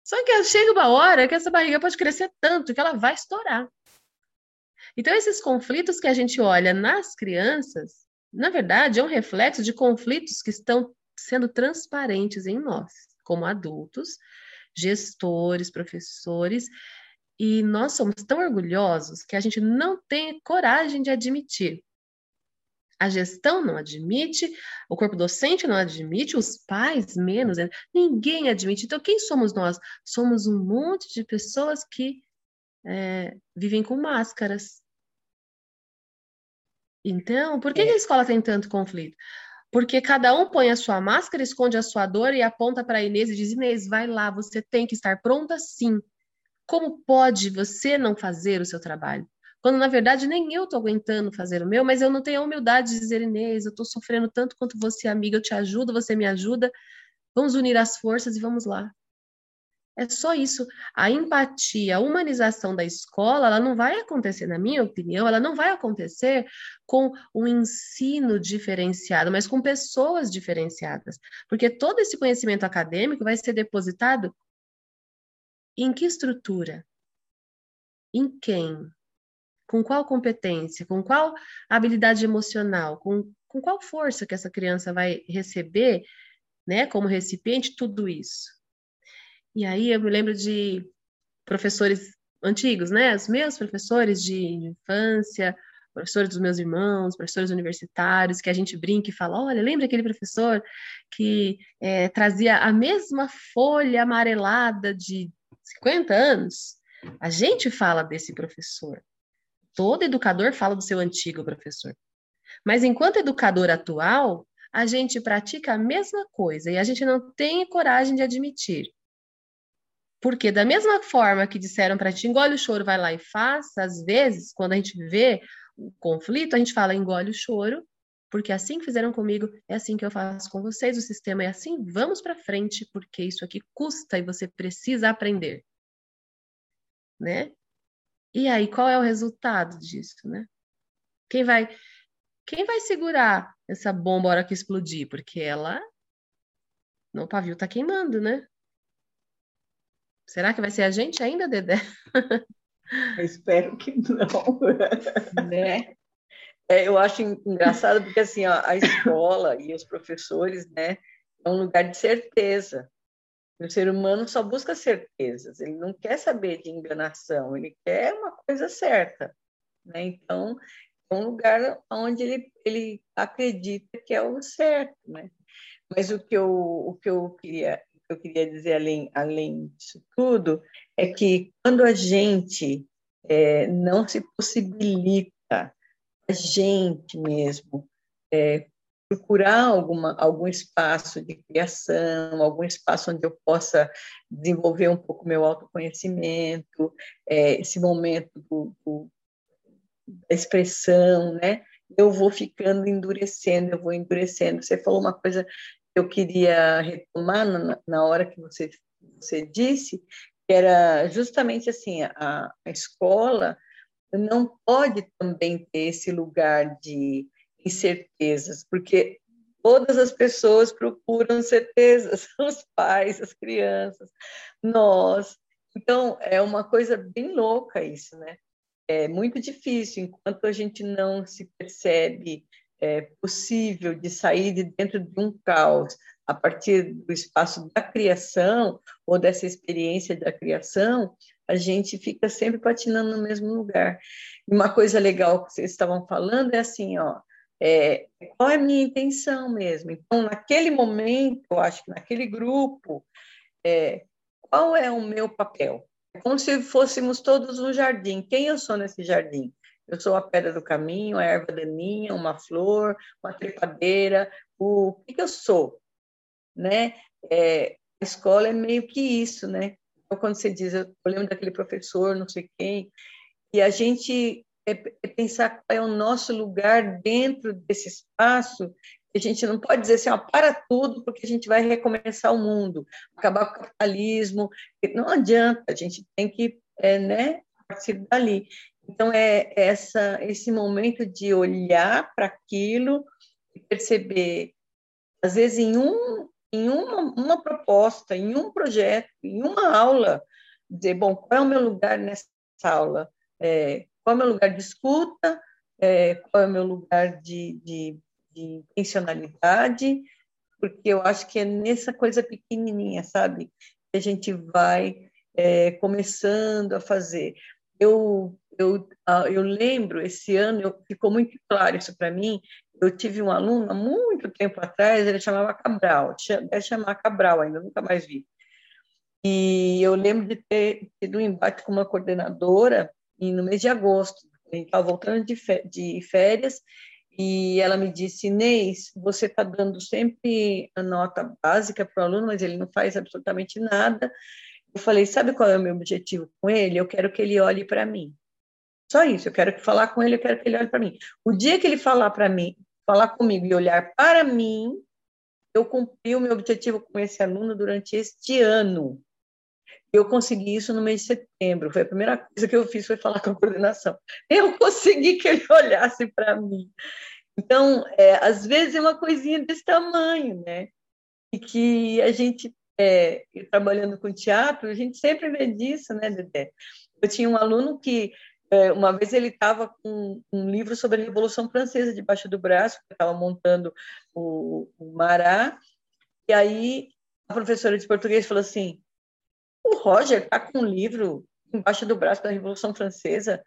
Só que chega uma hora que essa barriga pode crescer tanto que ela vai estourar. Então, esses conflitos que a gente olha nas crianças, na verdade, é um reflexo de conflitos que estão sendo transparentes em nós, como adultos, gestores, professores, e nós somos tão orgulhosos que a gente não tem coragem de admitir. A gestão não admite, o corpo docente não admite, os pais menos, ninguém admite. Então, quem somos nós? Somos um monte de pessoas que é, vivem com máscaras, então, por que, é. que a escola tem tanto conflito? Porque cada um põe a sua máscara, esconde a sua dor e aponta para a Inês e diz: Inês, vai lá, você tem que estar pronta sim. Como pode você não fazer o seu trabalho? Quando na verdade nem eu estou aguentando fazer o meu, mas eu não tenho a humildade de dizer, Inês, eu estou sofrendo tanto quanto você, amiga, eu te ajudo, você me ajuda. Vamos unir as forças e vamos lá. É só isso. A empatia, a humanização da escola, ela não vai acontecer, na minha opinião, ela não vai acontecer com um ensino diferenciado, mas com pessoas diferenciadas. Porque todo esse conhecimento acadêmico vai ser depositado em que estrutura? Em quem? Com qual competência? Com qual habilidade emocional? Com, com qual força que essa criança vai receber, né, como recipiente, tudo isso? E aí eu me lembro de professores antigos, né? Os meus professores de infância, professores dos meus irmãos, professores universitários, que a gente brinca e fala: olha, lembra aquele professor que é, trazia a mesma folha amarelada de 50 anos? A gente fala desse professor. Todo educador fala do seu antigo professor. Mas enquanto educador atual, a gente pratica a mesma coisa e a gente não tem coragem de admitir. Porque da mesma forma que disseram para ti, engole o choro, vai lá e faça, às vezes, quando a gente vê o conflito, a gente fala engole o choro, porque assim que fizeram comigo, é assim que eu faço com vocês, o sistema é assim, vamos para frente, porque isso aqui custa e você precisa aprender. Né? E aí, qual é o resultado disso, né? Quem vai quem vai segurar essa bomba hora que explodir? Porque ela no pavio tá queimando, né? Será que vai ser a gente ainda, Dedé? Eu espero que não. né? É, eu acho engraçado porque assim ó, a escola e os professores, né, é um lugar de certeza. O ser humano só busca certezas. Ele não quer saber de enganação. Ele quer uma coisa certa. Né? Então é um lugar onde ele, ele acredita que é o certo, né? Mas o que eu o que eu queria eu queria dizer além, além disso tudo é que quando a gente é, não se possibilita a gente mesmo é, procurar alguma, algum espaço de criação, algum espaço onde eu possa desenvolver um pouco meu autoconhecimento, é, esse momento do, do, da expressão, né? Eu vou ficando endurecendo, eu vou endurecendo. Você falou uma coisa eu queria retomar na, na hora que você, você disse, que era justamente assim, a, a escola não pode também ter esse lugar de incertezas, porque todas as pessoas procuram certezas, os pais, as crianças, nós. Então, é uma coisa bem louca isso, né? É muito difícil, enquanto a gente não se percebe é, possível de sair de dentro de um caos a partir do espaço da criação ou dessa experiência da criação, a gente fica sempre patinando no mesmo lugar. E uma coisa legal que vocês estavam falando é assim, ó, é, qual é a minha intenção mesmo? Então, naquele momento, eu acho que naquele grupo, é, qual é o meu papel? É como se fôssemos todos no jardim. Quem eu sou nesse jardim? Eu sou a pedra do caminho, a erva daninha, uma flor, uma trepadeira. O que, que eu sou? Né? É, a escola é meio que isso, né? Então, quando você diz, eu lembro daquele professor, não sei quem, e a gente é, é pensar qual é o nosso lugar dentro desse espaço a gente não pode dizer assim, ó, para tudo, porque a gente vai recomeçar o mundo, acabar com o capitalismo. Não adianta, a gente tem que é, né, partir dali. Então, é essa, esse momento de olhar para aquilo e perceber, às vezes, em, um, em uma, uma proposta, em um projeto, em uma aula, dizer, bom, qual é o meu lugar nessa aula? É, qual é o meu lugar de escuta? É, qual é o meu lugar de, de de intencionalidade, porque eu acho que é nessa coisa pequenininha, sabe? Que a gente vai é, começando a fazer. Eu, eu, eu lembro, esse ano, eu, ficou muito claro isso para mim, eu tive um aluno há muito tempo atrás, ele chamava Cabral, deve chamar Cabral ainda, nunca mais vi. E eu lembro de ter tido um embate com uma coordenadora e no mês de agosto, ele estava voltando de férias e ela me disse, Inês, você está dando sempre a nota básica para o aluno, mas ele não faz absolutamente nada. Eu falei, sabe qual é o meu objetivo com ele? Eu quero que ele olhe para mim. Só isso, eu quero falar com ele, eu quero que ele olhe para mim. O dia que ele falar para mim, falar comigo e olhar para mim, eu cumpri o meu objetivo com esse aluno durante este ano. Eu consegui isso no mês de setembro. Foi a primeira coisa que eu fiz foi falar com a coordenação. Eu consegui que ele olhasse para mim. Então, é, às vezes é uma coisinha desse tamanho, né? E que a gente, é, trabalhando com teatro, a gente sempre vê disso, né, Dedé? Eu tinha um aluno que, é, uma vez ele estava com um livro sobre a Revolução Francesa debaixo do braço, estava montando o, o Mará, e aí a professora de português falou assim, o Roger está com um livro embaixo do braço da Revolução Francesa.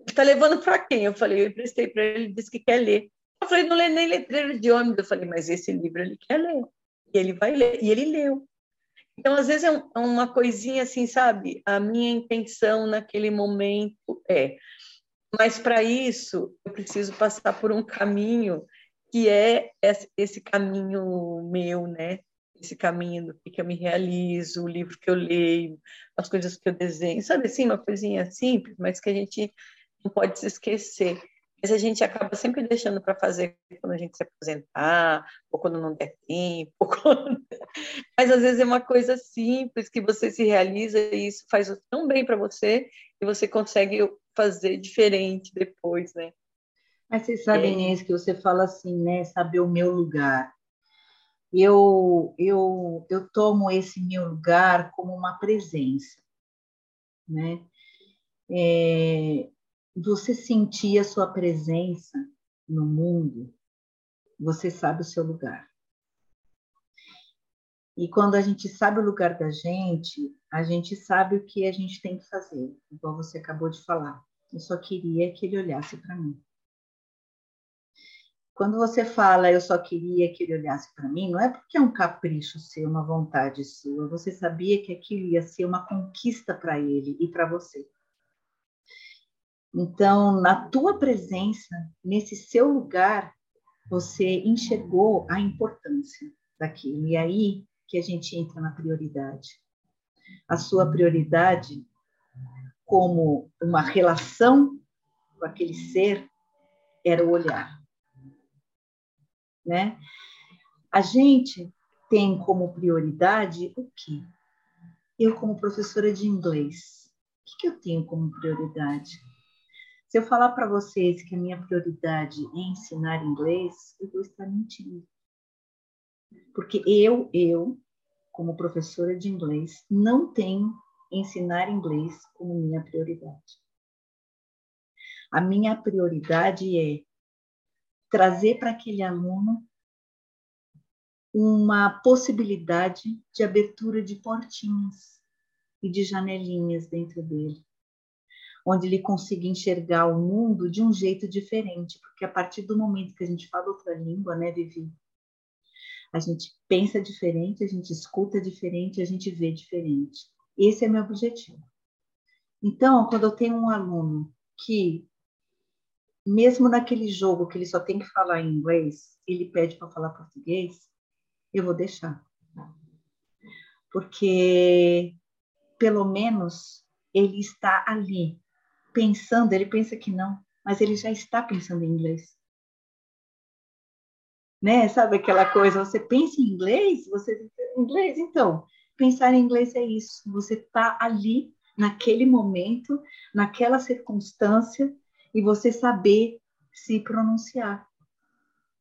Ele está levando para quem? Eu falei, eu emprestei para ele, ele disse que quer ler. Eu falei, não lê nem letreiro de ônibus. Eu falei, mas esse livro ele quer ler. E ele vai ler. E ele leu. Então, às vezes, é, é uma coisinha assim, sabe? A minha intenção naquele momento é. Mas, para isso, eu preciso passar por um caminho que é esse caminho meu, né? esse caminho do que, eu me realizo, o livro que eu leio, as coisas que eu desenho, sabe assim, uma coisinha simples, mas que a gente não pode se esquecer. Mas a gente acaba sempre deixando para fazer quando a gente se aposentar, ou quando não der tempo. Quando... Mas às vezes é uma coisa simples que você se realiza e isso faz tão bem para você e você consegue fazer diferente depois, né? Mas vocês sabem, é. Inês, que você fala assim, né? Saber o meu lugar eu, eu, eu tomo esse meu lugar como uma presença, né? É, você sentir a sua presença no mundo, você sabe o seu lugar. E quando a gente sabe o lugar da gente, a gente sabe o que a gente tem que fazer, igual você acabou de falar. Eu só queria que ele olhasse para mim. Quando você fala, eu só queria que ele olhasse para mim, não é porque é um capricho seu, uma vontade sua. Você sabia que aquilo ia ser uma conquista para ele e para você. Então, na tua presença, nesse seu lugar, você enxergou a importância daquilo. E aí que a gente entra na prioridade. A sua prioridade como uma relação com aquele ser era o olhar né? A gente tem como prioridade o quê? Eu, como professora de inglês, o que eu tenho como prioridade? Se eu falar para vocês que a minha prioridade é ensinar inglês, eu vou estar mentindo. Porque eu, eu, como professora de inglês, não tenho ensinar inglês como minha prioridade. A minha prioridade é trazer para aquele aluno uma possibilidade de abertura de portinhas e de janelinhas dentro dele, onde ele consiga enxergar o mundo de um jeito diferente, porque a partir do momento que a gente fala outra língua, né, Vivi? A gente pensa diferente, a gente escuta diferente, a gente vê diferente. Esse é meu objetivo. Então, quando eu tenho um aluno que mesmo naquele jogo que ele só tem que falar inglês, ele pede para falar português, eu vou deixar. Porque pelo menos ele está ali pensando, ele pensa que não, mas ele já está pensando em inglês. Né? Sabe aquela coisa, você pensa em inglês, você inglês, então, pensar em inglês é isso, você está ali naquele momento, naquela circunstância e você saber se pronunciar.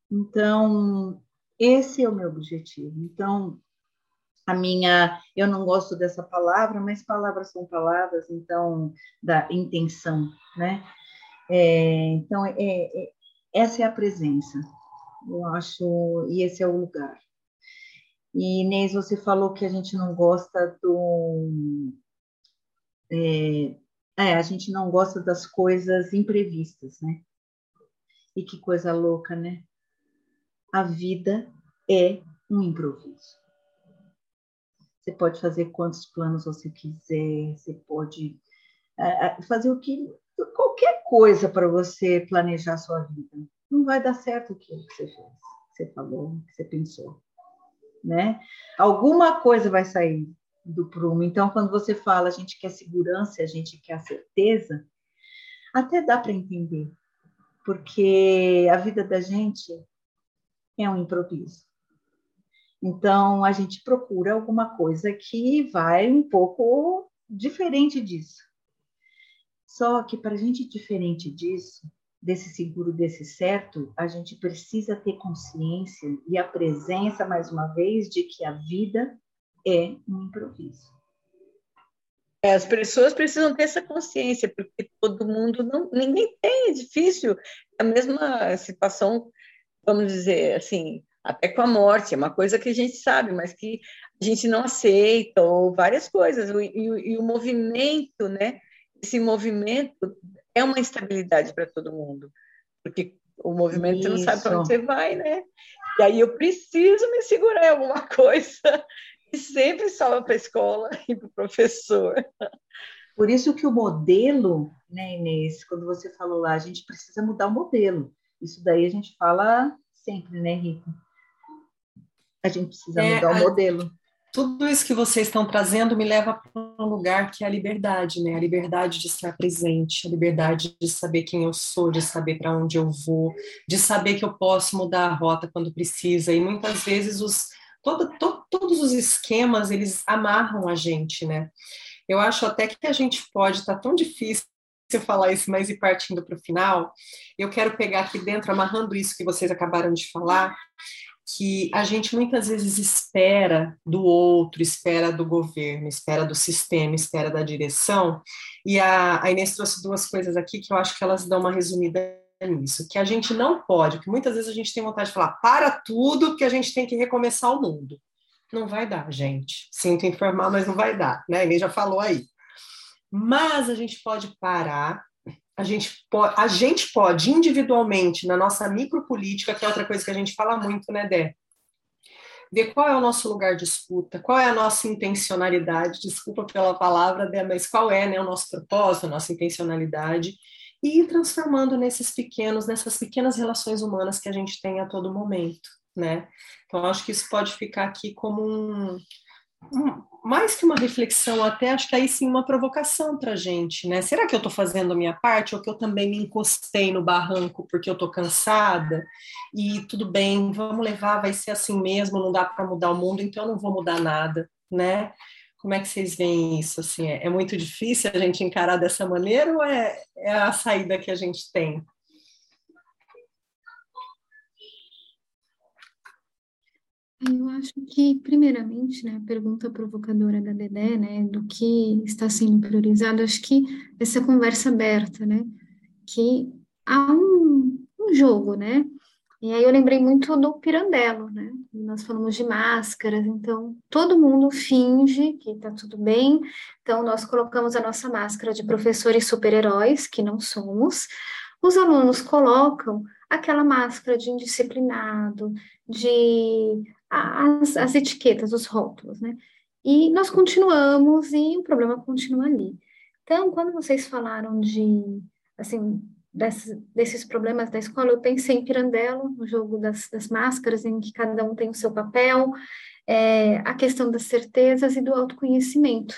Então, esse é o meu objetivo. Então, a minha, eu não gosto dessa palavra, mas palavras são palavras, então, da intenção, né? É, então, é, é, essa é a presença, eu acho, e esse é o lugar. E Inês, você falou que a gente não gosta do. É, é, a gente não gosta das coisas imprevistas, né? E que coisa louca, né? A vida é um improviso. Você pode fazer quantos planos você quiser, você pode é, fazer o que qualquer coisa para você planejar a sua vida. Não vai dar certo o que você fez, que você falou, que você pensou, né? Alguma coisa vai sair do prumo. Então, quando você fala, a gente quer segurança, a gente quer certeza, até dá para entender, porque a vida da gente é um improviso. Então, a gente procura alguma coisa que vai um pouco diferente disso. Só que para a gente diferente disso, desse seguro, desse certo, a gente precisa ter consciência e a presença, mais uma vez, de que a vida é um improviso. É, as pessoas precisam ter essa consciência, porque todo mundo não, ninguém tem, é difícil. A mesma situação, vamos dizer assim, até com a morte, é uma coisa que a gente sabe, mas que a gente não aceita, ou várias coisas, e, e, e o movimento, né? Esse movimento é uma instabilidade para todo mundo, porque o movimento Isso. você não sabe para onde você vai, né? E aí eu preciso me segurar em alguma coisa, e sempre salva para a escola e para o professor. Por isso que o modelo, né, Inês, quando você falou lá, a gente precisa mudar o modelo. Isso daí a gente fala sempre, né, Rita? A gente precisa é, mudar o modelo. Tudo isso que vocês estão trazendo me leva para um lugar que é a liberdade, né? A liberdade de estar presente, a liberdade de saber quem eu sou, de saber para onde eu vou, de saber que eu posso mudar a rota quando precisa. E muitas vezes os todo, to, todos os esquemas eles amarram a gente, né? Eu acho até que a gente pode, tá tão difícil eu falar isso, mas ir partindo para o final, eu quero pegar aqui dentro, amarrando isso que vocês acabaram de falar, que a gente muitas vezes espera do outro, espera do governo, espera do sistema, espera da direção. E a, a Inês trouxe duas coisas aqui que eu acho que elas dão uma resumida nisso, que a gente não pode, que muitas vezes a gente tem vontade de falar, para tudo que a gente tem que recomeçar o mundo. Não vai dar, gente. Sinto informar, mas não vai dar, né? A Inês já falou aí. Mas a gente pode parar a gente, pode, a gente pode individualmente, na nossa micropolítica, que é outra coisa que a gente fala muito, né, Dé? Ver qual é o nosso lugar de escuta, qual é a nossa intencionalidade, desculpa pela palavra, Dé, mas qual é né, o nosso propósito, a nossa intencionalidade, e ir transformando nesses pequenos, nessas pequenas relações humanas que a gente tem a todo momento, né? Então, acho que isso pode ficar aqui como um, mais que uma reflexão, até acho que aí sim uma provocação para a gente, né? Será que eu estou fazendo a minha parte ou que eu também me encostei no barranco porque eu estou cansada e tudo bem, vamos levar, vai ser assim mesmo, não dá para mudar o mundo, então eu não vou mudar nada, né? Como é que vocês veem isso? Assim, é, é muito difícil a gente encarar dessa maneira ou é, é a saída que a gente tem? Eu acho que, primeiramente, né, a pergunta provocadora da Dedé, né, do que está sendo priorizado, acho que essa conversa aberta, né, que há um, um jogo, né, e aí eu lembrei muito do Pirandello, né, nós falamos de máscaras, então todo mundo finge que está tudo bem, então nós colocamos a nossa máscara de professores super-heróis, que não somos, os alunos colocam aquela máscara de indisciplinado, de as, as etiquetas, os rótulos, né? E nós continuamos e o problema continua ali. Então, quando vocês falaram de, assim, desses, problemas da escola, eu pensei em Pirandello, no jogo das, das máscaras, em que cada um tem o seu papel, é, a questão das certezas e do autoconhecimento,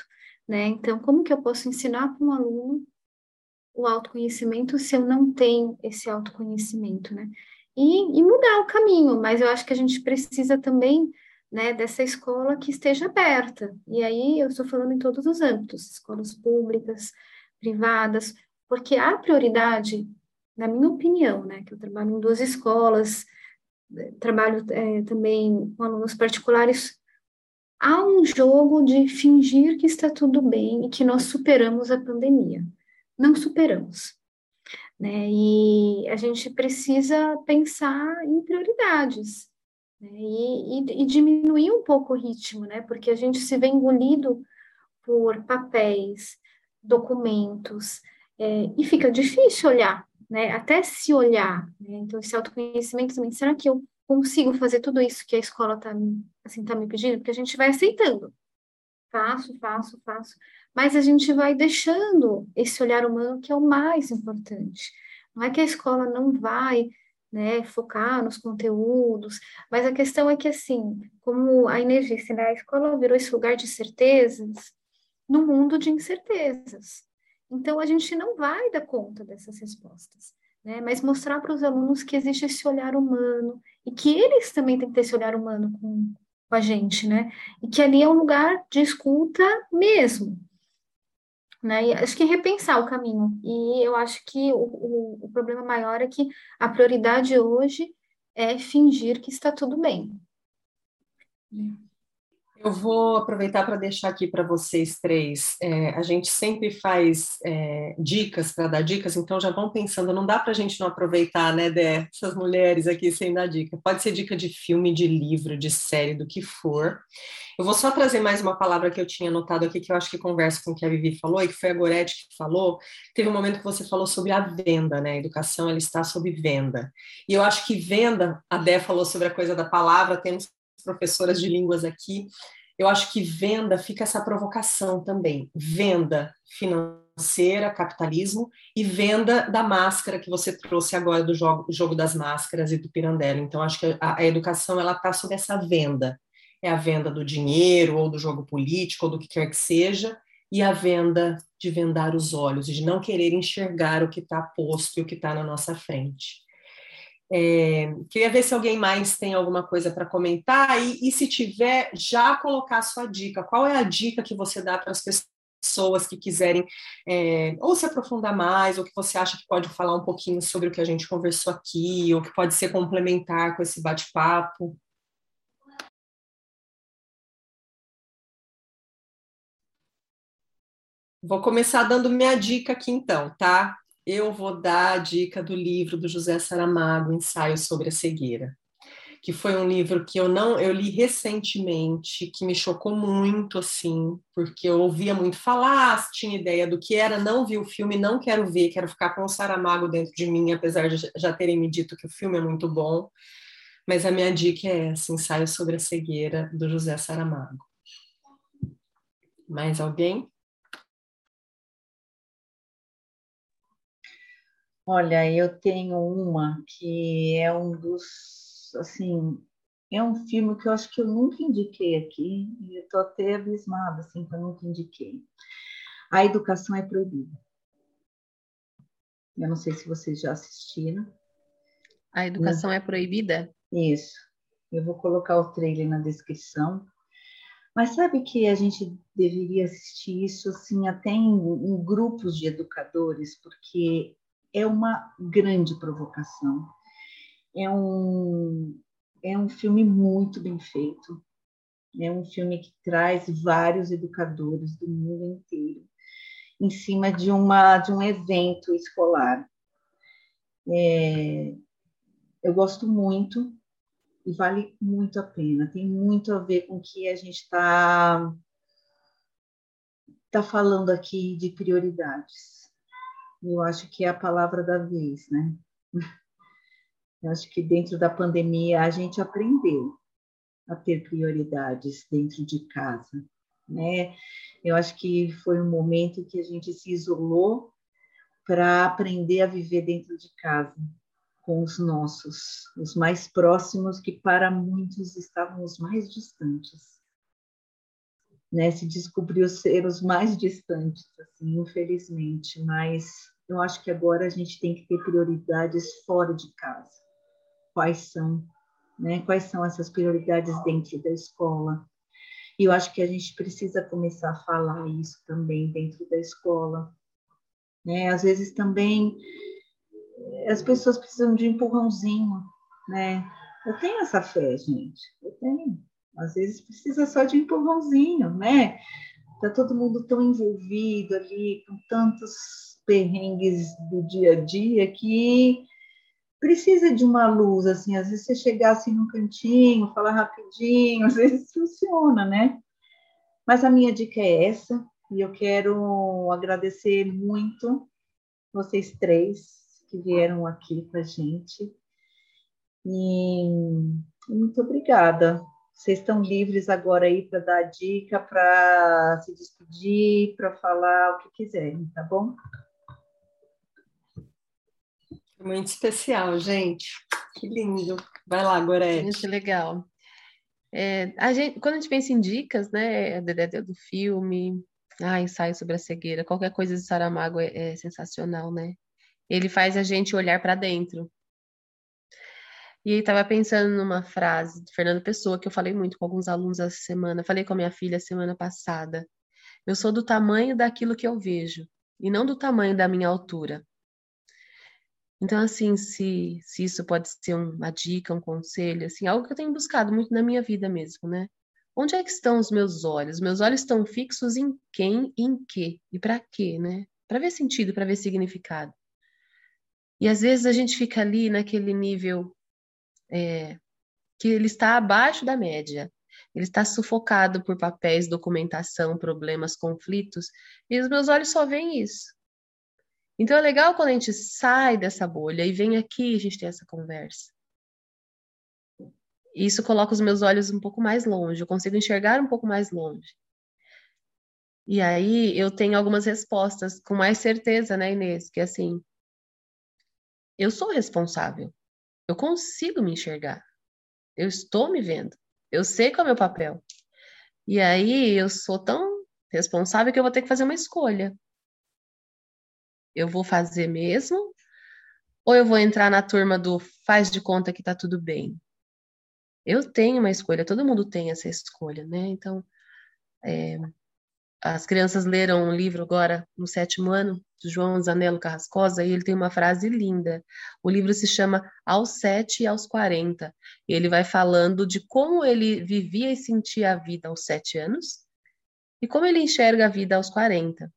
né? Então, como que eu posso ensinar para um aluno o autoconhecimento se eu não tenho esse autoconhecimento, né? E, e mudar o caminho, mas eu acho que a gente precisa também né, dessa escola que esteja aberta. E aí eu estou falando em todos os âmbitos, escolas públicas, privadas, porque a prioridade, na minha opinião, né, que eu trabalho em duas escolas, eh, trabalho é, também com alunos particulares, há um jogo de fingir que está tudo bem e que nós superamos a pandemia. Não superamos. Né? E a gente precisa pensar em prioridades né? e, e, e, diminuir um pouco o ritmo, né? porque a gente se vê engolido por papéis, documentos, é, e fica difícil olhar, né? até se olhar. Né? Então, esse autoconhecimento também, será que eu consigo fazer tudo isso que a escola está assim, tá me pedindo? Porque a gente vai aceitando. Faço, faço, faço. Mas a gente vai deixando esse olhar humano que é o mais importante. Não é que a escola não vai né, focar nos conteúdos, mas a questão é que, assim, como a disse, né, a escola virou esse lugar de certezas no mundo de incertezas. Então, a gente não vai dar conta dessas respostas, né, mas mostrar para os alunos que existe esse olhar humano e que eles também têm que ter esse olhar humano com, com a gente, né, e que ali é um lugar de escuta mesmo, né? E acho que repensar o caminho. E eu acho que o, o, o problema maior é que a prioridade hoje é fingir que está tudo bem. Eu vou aproveitar para deixar aqui para vocês três. É, a gente sempre faz é, dicas para dar dicas, então já vão pensando, não dá para a gente não aproveitar, né, Dé, essas mulheres aqui sem dar dica. Pode ser dica de filme, de livro, de série, do que for. Eu vou só trazer mais uma palavra que eu tinha anotado aqui, que eu acho que conversa com o que a Vivi falou, e que foi a Goretti que falou. Teve um momento que você falou sobre a venda, né? A educação, ela está sob venda. E eu acho que venda, a Dé falou sobre a coisa da palavra, temos professoras de línguas aqui, eu acho que venda fica essa provocação também. Venda financeira, capitalismo, e venda da máscara que você trouxe agora do jogo, jogo das máscaras e do Pirandello. Então, acho que a, a educação ela está sob essa venda. É a venda do dinheiro, ou do jogo político, ou do que quer que seja, e a venda de vendar os olhos, de não querer enxergar o que está posto e o que está na nossa frente. É, queria ver se alguém mais tem alguma coisa para comentar e, e, se tiver, já colocar a sua dica. Qual é a dica que você dá para as pessoas que quiserem é, ou se aprofundar mais, ou que você acha que pode falar um pouquinho sobre o que a gente conversou aqui, ou que pode ser complementar com esse bate-papo? Vou começar dando minha dica aqui então, tá? Eu vou dar a dica do livro do José Saramago, Ensaio sobre a Cegueira, que foi um livro que eu não eu li recentemente, que me chocou muito assim, porque eu ouvia muito falar, tinha ideia do que era, não vi o filme, não quero ver, quero ficar com o Saramago dentro de mim, apesar de já terem me dito que o filme é muito bom. Mas a minha dica é essa, Ensaio sobre a Cegueira, do José Saramago. Mais alguém? Olha, eu tenho uma que é um dos, assim, é um filme que eu acho que eu nunca indiquei aqui e eu tô até abismada, assim, que eu nunca indiquei. A Educação é Proibida. Eu não sei se vocês já assistiram. A Educação é Proibida? Isso. Eu vou colocar o trailer na descrição. Mas sabe que a gente deveria assistir isso assim até em, em grupos de educadores, porque é uma grande provocação. É um, é um filme muito bem feito. É um filme que traz vários educadores do mundo inteiro em cima de, uma, de um evento escolar. É, eu gosto muito e vale muito a pena. Tem muito a ver com o que a gente está tá falando aqui de prioridades eu acho que é a palavra da vez, né? Eu acho que dentro da pandemia a gente aprendeu a ter prioridades dentro de casa, né? Eu acho que foi um momento que a gente se isolou para aprender a viver dentro de casa com os nossos, os mais próximos que para muitos estavam os mais distantes. Né, se descobriu ser os mais distantes, assim, infelizmente, mas eu acho que agora a gente tem que ter prioridades fora de casa. Quais são? Né? Quais são essas prioridades dentro da escola? E eu acho que a gente precisa começar a falar isso também dentro da escola. Né? Às vezes também eh, as pessoas precisam de empurrãozinho, né? Eu tenho essa fé, gente. Eu tenho. Às vezes precisa só de empurrãozinho, né? Tá todo mundo tão envolvido ali com tantos perrengues do dia a dia que precisa de uma luz, assim, às vezes você chegar assim num cantinho, falar rapidinho, às vezes funciona, né? Mas a minha dica é essa, e eu quero agradecer muito vocês três que vieram aqui com a gente. E muito obrigada. Vocês estão livres agora aí para dar dica, para se despedir, para falar o que quiserem, tá bom? Muito especial, gente. Que lindo. Vai lá, Gorete. Muito legal. É, a gente, quando a gente pensa em dicas, né, a Dedé do filme, ah, ensaio sobre a cegueira, qualquer coisa de Saramago é, é sensacional, né? Ele faz a gente olhar para dentro. E estava pensando numa frase de Fernando Pessoa que eu falei muito com alguns alunos essa semana, falei com a minha filha semana passada. Eu sou do tamanho daquilo que eu vejo e não do tamanho da minha altura. Então, assim, se, se isso pode ser uma dica, um conselho, assim, algo que eu tenho buscado muito na minha vida mesmo, né? Onde é que estão os meus olhos? Meus olhos estão fixos em quem, em que e para quê, né? Para ver sentido, para ver significado. E às vezes a gente fica ali naquele nível é, que ele está abaixo da média. Ele está sufocado por papéis, documentação, problemas, conflitos, e os meus olhos só veem isso. Então é legal quando a gente sai dessa bolha e vem aqui a gente ter essa conversa. Isso coloca os meus olhos um pouco mais longe, eu consigo enxergar um pouco mais longe. E aí eu tenho algumas respostas com mais certeza, né, Inês? Que assim, eu sou responsável. Eu consigo me enxergar. Eu estou me vendo. Eu sei qual é o meu papel. E aí eu sou tão responsável que eu vou ter que fazer uma escolha eu vou fazer mesmo? Ou eu vou entrar na turma do faz de conta que tá tudo bem? Eu tenho uma escolha, todo mundo tem essa escolha, né? Então, é, as crianças leram um livro agora no sétimo ano, de João Zanello Carrascosa, e ele tem uma frase linda. O livro se chama Aos Sete e aos Quarenta. Ele vai falando de como ele vivia e sentia a vida aos sete anos e como ele enxerga a vida aos quarenta.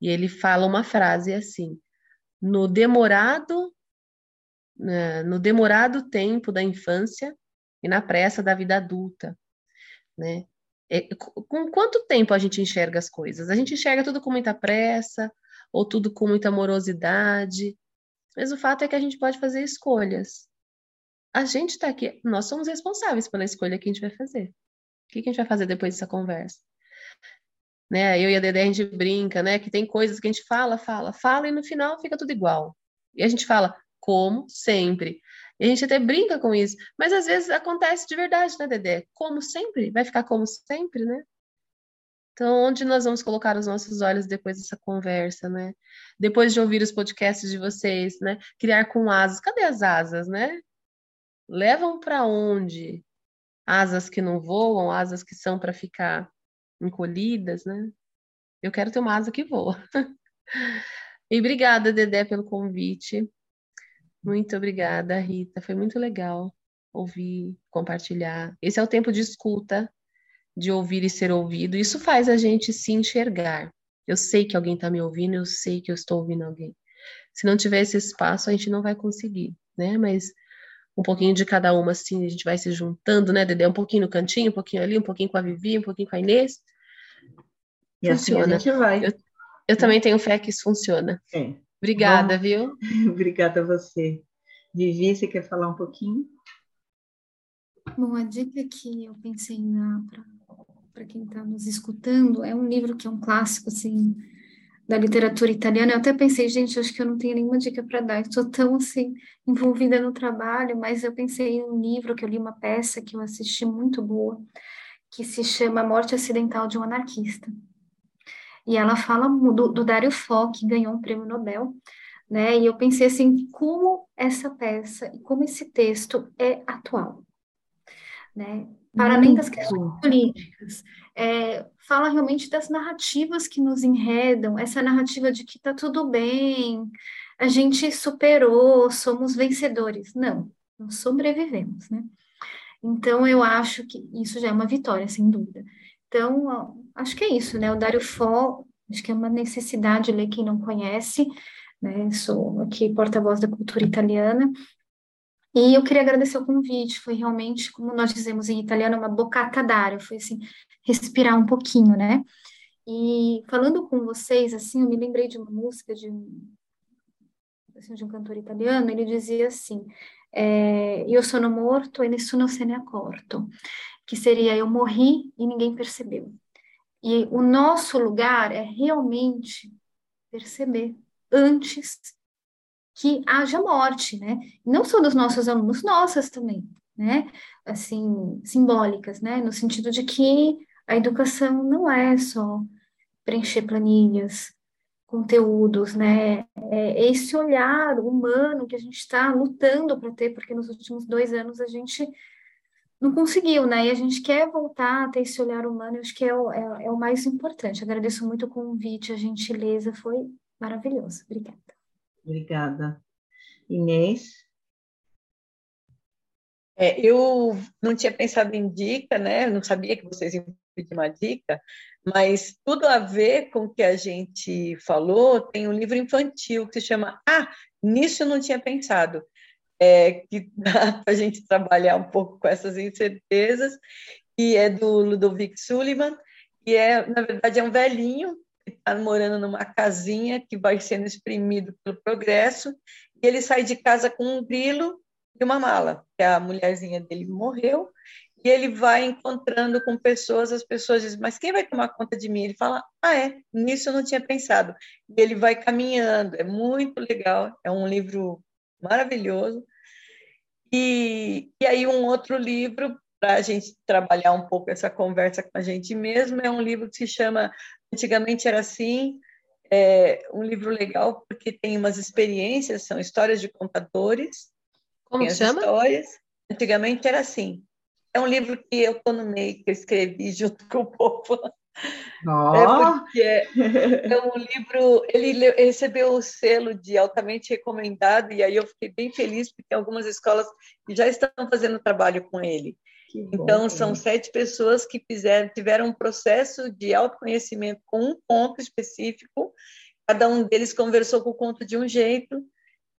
E ele fala uma frase assim: no demorado, né, no demorado tempo da infância e na pressa da vida adulta, né? É, com quanto tempo a gente enxerga as coisas? A gente enxerga tudo com muita pressa ou tudo com muita amorosidade, mas o fato é que a gente pode fazer escolhas. A gente está aqui, nós somos responsáveis pela escolha que a gente vai fazer. O que a gente vai fazer depois dessa conversa? né? Eu e a Dedé a gente brinca, né? Que tem coisas que a gente fala, fala, fala e no final fica tudo igual. E a gente fala, como sempre. E a gente até brinca com isso, mas às vezes acontece de verdade, né, Dedé? Como sempre, vai ficar como sempre, né? Então, onde nós vamos colocar os nossos olhos depois dessa conversa, né? Depois de ouvir os podcasts de vocês, né? Criar com asas. Cadê as asas, né? Levam para onde? Asas que não voam, asas que são para ficar encolhidas, né? Eu quero ter uma asa que voa. e obrigada, Dedé, pelo convite. Muito obrigada, Rita. Foi muito legal ouvir, compartilhar. Esse é o tempo de escuta, de ouvir e ser ouvido. Isso faz a gente se enxergar. Eu sei que alguém está me ouvindo, eu sei que eu estou ouvindo alguém. Se não tiver esse espaço, a gente não vai conseguir, né? Mas um pouquinho de cada uma, assim, a gente vai se juntando, né, Dedé? Um pouquinho no cantinho, um pouquinho ali, um pouquinho com a Vivi, um pouquinho com a Inês. E funciona. assim a gente vai. Eu, eu também tenho fé que isso funciona. É. Obrigada, Bom, viu? Obrigada a você. Vivi, você quer falar um pouquinho? Bom, a dica que eu pensei para quem está nos escutando é um livro que é um clássico, assim, da literatura italiana, eu até pensei, gente, acho que eu não tenho nenhuma dica para dar, estou tão assim envolvida no trabalho, mas eu pensei em um livro que eu li uma peça que eu assisti muito boa, que se chama Morte Acidental de um Anarquista. E ela fala do, do Dario Fo, que ganhou um prêmio Nobel né? E eu pensei assim, como essa peça e como esse texto é atual, né? Para além das questões políticas, é, fala realmente das narrativas que nos enredam, essa narrativa de que está tudo bem, a gente superou, somos vencedores. Não, nós sobrevivemos, né? Então, eu acho que isso já é uma vitória, sem dúvida. Então, acho que é isso, né? O Dário Fó, acho que é uma necessidade ler quem não conhece, né? Sou aqui porta-voz da cultura italiana. E eu queria agradecer o convite, foi realmente, como nós dizemos em italiano, uma boccata d'aria, foi assim, respirar um pouquinho, né? E falando com vocês, assim, eu me lembrei de uma música de um, assim, de um cantor italiano, ele dizia assim, é, Io sono morto e nessuno se ne accorto, que seria eu morri e ninguém percebeu. E o nosso lugar é realmente perceber antes que haja morte, né? Não só dos nossos alunos, nossas também, né? Assim, simbólicas, né? No sentido de que a educação não é só preencher planilhas, conteúdos, né? É esse olhar humano que a gente está lutando para ter, porque nos últimos dois anos a gente não conseguiu, né? E a gente quer voltar a ter esse olhar humano, eu acho que é o, é, é o mais importante. Agradeço muito o convite, a gentileza, foi maravilhoso. Obrigada. Obrigada. Inês? É, eu não tinha pensado em dica, né? Não sabia que vocês iam pedir uma dica, mas tudo a ver com o que a gente falou. Tem um livro infantil que se chama Ah, nisso eu não tinha pensado. É, que dá para a gente trabalhar um pouco com essas incertezas, e é do Ludovic Sullivan, e é, na verdade, é um velhinho está morando numa casinha que vai sendo exprimido pelo progresso, e ele sai de casa com um grilo e uma mala, que a mulherzinha dele morreu, e ele vai encontrando com pessoas, as pessoas dizem, mas quem vai tomar conta de mim? Ele fala, ah, é, nisso eu não tinha pensado. E ele vai caminhando, é muito legal, é um livro maravilhoso. E, e aí um outro livro para a gente trabalhar um pouco essa conversa com a gente mesmo é um livro que se chama Antigamente era assim, é um livro legal porque tem umas experiências, são histórias de contadores. Como chama? Histórias. Antigamente era assim. É um livro que eu estou no meio, que eu escrevi junto com o povo. Oh. É porque é um livro, ele recebeu o selo de altamente recomendado, e aí eu fiquei bem feliz, porque algumas escolas já estão fazendo trabalho com ele. Então, são sete pessoas que fizeram, tiveram um processo de autoconhecimento com um ponto específico. Cada um deles conversou com o conto de um jeito.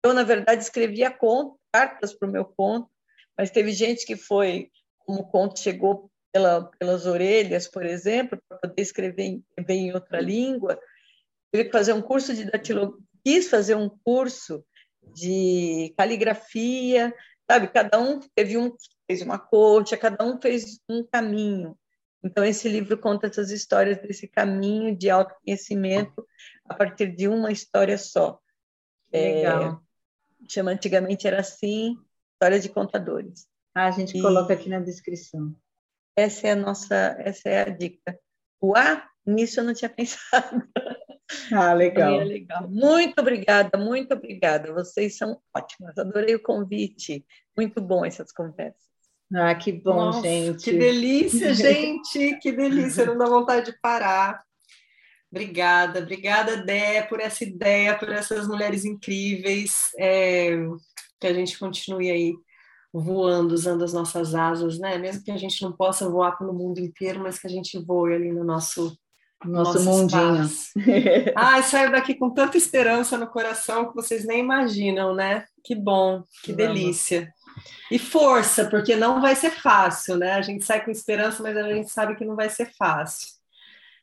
Eu, na verdade, escrevia conto, cartas para o meu conto, mas teve gente que foi, como o conto chegou pela, pelas orelhas, por exemplo, para poder escrever em, em outra língua. Teve que fazer um curso de datilogia, quis fazer um curso de caligrafia, sabe? Cada um teve um fez uma corte, cada um fez um caminho. Então esse livro conta essas histórias desse caminho de autoconhecimento a partir de uma história só. Legal. É, chama antigamente era assim, história de contadores. Ah, a gente e coloca aqui na descrição. Essa é a nossa, essa é a dica. O A, nisso eu não tinha pensado. Ah, legal. É legal. Muito obrigada, muito obrigada. Vocês são ótimas. Adorei o convite. Muito bom essas conversas. Ah, que bom, Nossa, gente. Que delícia, gente. Que delícia. Não dá vontade de parar. Obrigada, obrigada, Dé, por essa ideia, por essas mulheres incríveis. É, que a gente continue aí voando, usando as nossas asas, né? Mesmo que a gente não possa voar pelo mundo inteiro, mas que a gente voe ali no nosso nosso, nosso mundinho. Ai, saio daqui com tanta esperança no coração que vocês nem imaginam, né? Que bom, que Vamos. delícia. E força, porque não vai ser fácil, né? A gente sai com esperança, mas a gente sabe que não vai ser fácil.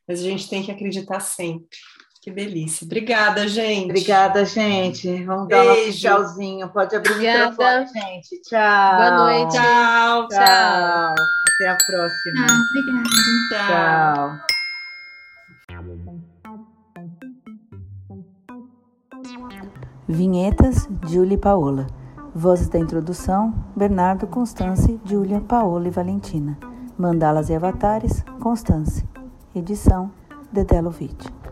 Mas a gente tem que acreditar sempre. Que delícia. Obrigada, gente. Obrigada, gente. Vamos Beijo. dar um tchauzinho. Pode abrir Obrigada. o microfone, gente. Tchau. Boa noite. Tchau. Tchau. Até a próxima. Ah, obrigada. Tchau. Vinhetas, Julie e Paola. Vozes da introdução, Bernardo, Constance, Júlia, Paola e Valentina. Mandalas e avatares, Constance. Edição, Dedé Lovitch.